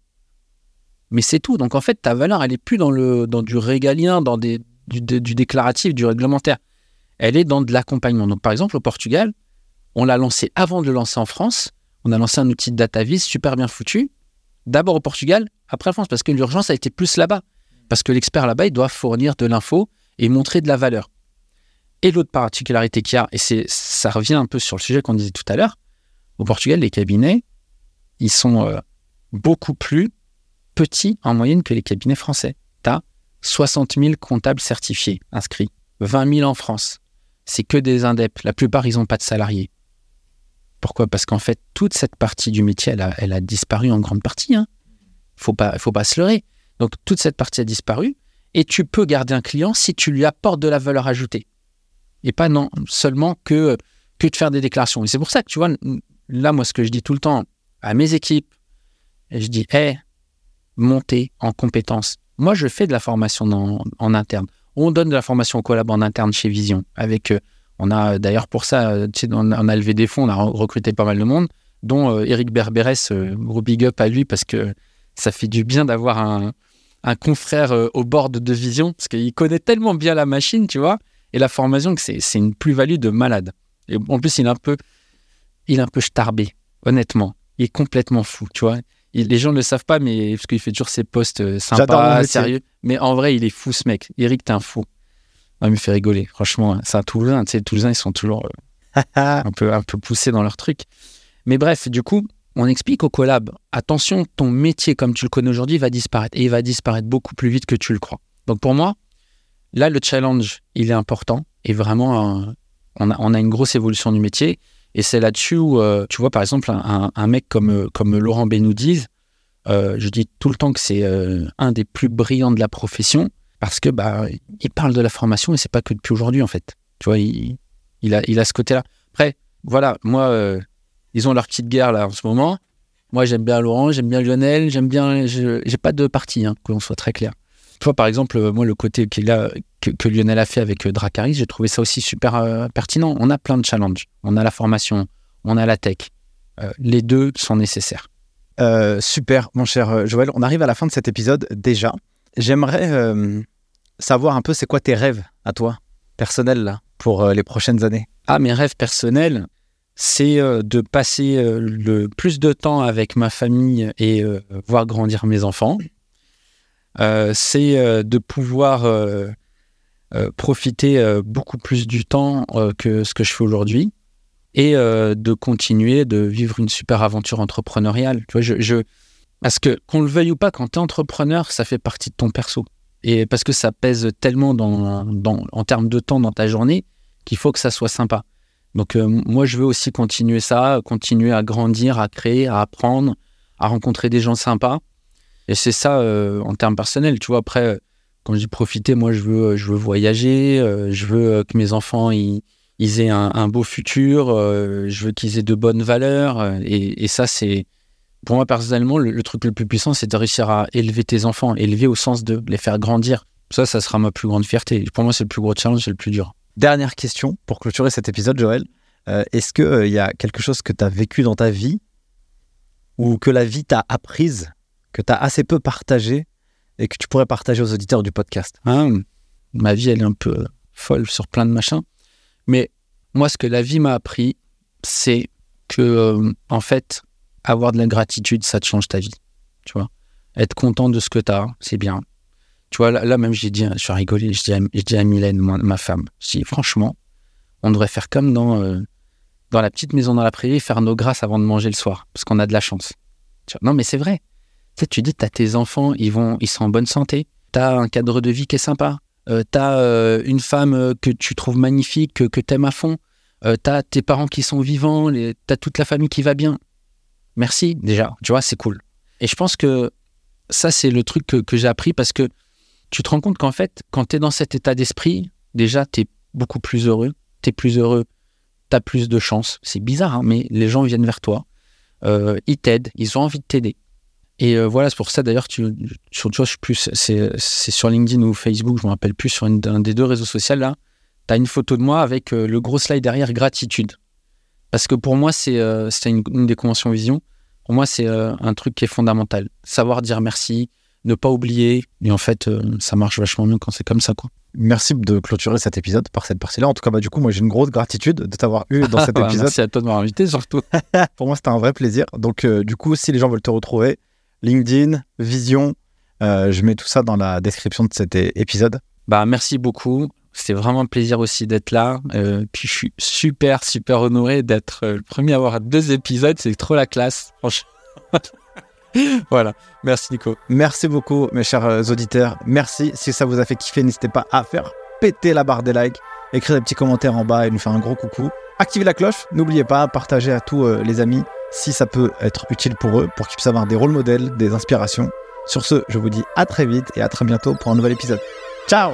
mais c'est tout. Donc en fait, ta valeur, elle n'est plus dans, le, du régalien, dans du déclaratif, du réglementaire. Elle est dans de l'accompagnement. Donc par exemple, au Portugal, on l'a lancé avant de le lancer en France. On a lancé un outil de DataVis super bien foutu. D'abord au Portugal, après en France, parce que l'urgence a été plus là-bas. Parce que l'expert là-bas, il doit fournir de l'info et montrer de la valeur. Et l'autre particularité qu'il y a, et ça revient un peu sur le sujet qu'on disait tout à l'heure, au Portugal, les cabinets, ils sont euh, beaucoup plus petits en moyenne que les cabinets français. Tu as 60 000 comptables certifiés inscrits, 20 000 en France. C'est que des indeps. La plupart, ils n'ont pas de salariés. Pourquoi? Parce qu'en fait, toute cette partie du métier, elle a, disparu en grande partie. Il hein. pas, faut pas se leurrer. Donc, toute cette partie a disparu et tu peux garder un client si tu lui apportes de la valeur ajoutée. et pas non seulement que, que de faire des déclarations. Et c'est pour ça que tu vois, là, moi, ce que je dis tout le temps à mes équipes, je dis, hé, montez en compétences. Moi, je fais de la formation en interne. On donne de la formation au collab en interne chez Vision. Avec, euh, on a d'ailleurs pour ça, sais, on, a levé des fonds, on a recruté pas mal de monde, dont euh, Eric Berberes, gros big up à lui parce que ça fait du bien d'avoir un, un confrère au bord de Vision parce qu'il connaît tellement bien la machine, tu vois, et la formation que c'est une plus-value de malade. Et en plus, il est un peu, il est un peu starbé, honnêtement. Il est complètement fou, tu vois. les gens ne le savent pas, mais parce qu'il fait toujours ses posts euh, sympas, sérieux. Mais en vrai, il est fou, ce mec. Eric, t'es un fou. il me fait rigoler. Franchement, c'est un Toulousain. Tu sais, les Toulousains, ils sont toujours euh, un, peu, un peu poussés dans leur truc. Mais bref, du coup, on explique au collab attention, ton métier comme tu le connais aujourd'hui va disparaître. Et il va disparaître beaucoup plus vite que tu le crois. Donc pour moi, là, le challenge, il est important. Et vraiment, euh, on, a, une grosse évolution du métier. Et c'est là-dessus où, euh, tu vois, par exemple, un, mec comme, euh, comme Laurent Benoudiz, euh, je dis tout le temps que c'est un des plus brillants de la profession parce que bah, il parle de la formation et c'est pas que depuis aujourd'hui, en fait. Tu vois, il, il, a, il a ce côté-là. Après, voilà, moi, ils ont leur petite guerre là en ce moment. Moi, j'aime bien Laurent, j'aime bien Lionel, j'aime bien. J'ai pas de parti, hein, que l'on soit très clair. Tu vois, par exemple, moi, le côté a, que, Lionel a fait avec euh, Dracaris, j'ai trouvé ça aussi super euh, pertinent. On a plein de challenges. On a la formation, on a la tech. Euh, les deux sont nécessaires. super, mon cher Joël. On arrive à la fin de cet épisode déjà. J'aimerais savoir un peu c'est quoi tes rêves à toi, personnels, là, pour les prochaines années. Ah, mes rêves personnels, c'est de passer le plus de temps avec ma famille et voir grandir mes enfants. c'est de pouvoir euh, profiter euh, beaucoup plus du temps euh, que ce que je fais aujourd'hui et de continuer de vivre une super aventure entrepreneuriale. Parce que qu'on le veuille ou pas, quand tu es entrepreneur, ça fait partie de ton perso. Et parce que ça pèse tellement dans, dans, en termes de temps dans ta journée qu'il faut que ça soit sympa. Donc moi, je veux aussi continuer ça, continuer à grandir, à créer, à apprendre, à rencontrer des gens sympas. Et c'est ça en termes personnels. Tu vois, après, quand je dis profiter, moi, je veux, je veux voyager, euh, je veux euh, que mes enfants ils, aient un, beau futur, euh, je veux qu'ils aient de bonnes valeurs. Et, ça, c'est pour moi personnellement le, truc le plus puissant, c'est de réussir à élever tes enfants, élever au sens de les faire grandir. Ça, ça sera ma plus grande fierté. Pour moi, c'est le plus gros challenge, c'est le plus dur. Dernière question pour clôturer cet épisode, Joël. Est-ce qu'il il y a quelque chose que tu as vécu dans ta vie ou que la vie t'a apprise, que tu as assez peu partagé et que tu pourrais partager aux auditeurs du podcast? Ah, Ma vie, elle est un peu folle sur plein de machins. Mais moi, ce que la vie m'a appris, c'est que, euh, en fait, avoir de la gratitude, ça te change ta vie. Tu vois? Être content de ce que tu as, c'est bien. Tu vois, là, même, j'ai dit, je suis rigolé, à, je dis à Mylène, ma femme, dis, franchement, on devrait faire comme dans, euh, dans la petite maison dans la prairie, faire nos grâces avant de manger le soir, parce qu'on a de la chance. non, mais c'est vrai. Tu, sais, tu dis, tu as tes enfants, ils, vont, ils sont en bonne santé, tu as un cadre de vie qui est sympa, euh, tu as euh, une femme euh, que tu trouves magnifique, que, que tu aimes à fond, euh, tu as tes parents qui sont vivants, tu as toute la famille qui va bien. Merci déjà, tu vois, c'est cool. Et je pense que ça, c'est le truc que j'ai appris parce que tu te rends compte qu'en fait, quand tu es dans cet état d'esprit, déjà, tu es beaucoup plus heureux, tu es plus heureux, tu as plus de chance. C'est bizarre, hein, mais les gens viennent vers toi, ils t'aident, ils ont envie de t'aider. Et euh, voilà, c'est pour ça d'ailleurs, tu, sur, plus, c'est, sur LinkedIn ou Facebook, je ne me plus, sur une, un des deux réseaux sociaux là, tu as une photo de moi avec euh, le gros slide derrière gratitude. Parce que pour moi, c'est, euh, une, des conventions vision. Pour moi, c'est un truc qui est fondamental. Savoir dire merci, ne pas oublier. Et en fait, ça marche vachement mieux quand c'est comme ça. Quoi. Merci de clôturer cet épisode par cette partie-là. En tout cas, bah, du coup, moi, j'ai une grosse gratitude de t'avoir eu dans cet épisode. Merci à toi de m'avoir invité, surtout. pour moi, c'était un vrai plaisir. Donc, du coup, si les gens veulent te retrouver, LinkedIn, Vision. Euh, je mets tout ça dans la description de cet épisode. Bah, merci beaucoup. C'était vraiment un plaisir aussi d'être là. Euh, puis je suis super, super honoré d'être euh, le premier à avoir deux épisodes. C'est trop la classe, franchement. voilà. Merci, Nico. Merci beaucoup, mes chers auditeurs. Merci. Si ça vous a fait kiffer, n'hésitez pas à faire péter la barre des likes, écrire des petits commentaires en bas et nous faire un gros coucou. Activez la cloche. N'oubliez pas, partagez à tous les amis si ça peut être utile pour eux, pour qu'ils puissent avoir des rôles modèles, des inspirations. Sur ce, je vous dis à très vite et à très bientôt pour un nouvel épisode. Ciao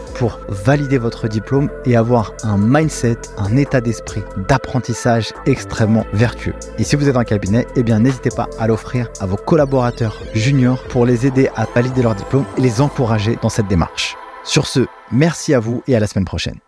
pour valider votre diplôme et avoir un mindset, un état d'esprit d'apprentissage extrêmement vertueux. Et si vous êtes un cabinet, eh bien n'hésitez pas à l'offrir à vos collaborateurs juniors pour les aider à valider leur diplôme et les encourager dans cette démarche. Sur ce, merci à vous et à la semaine prochaine.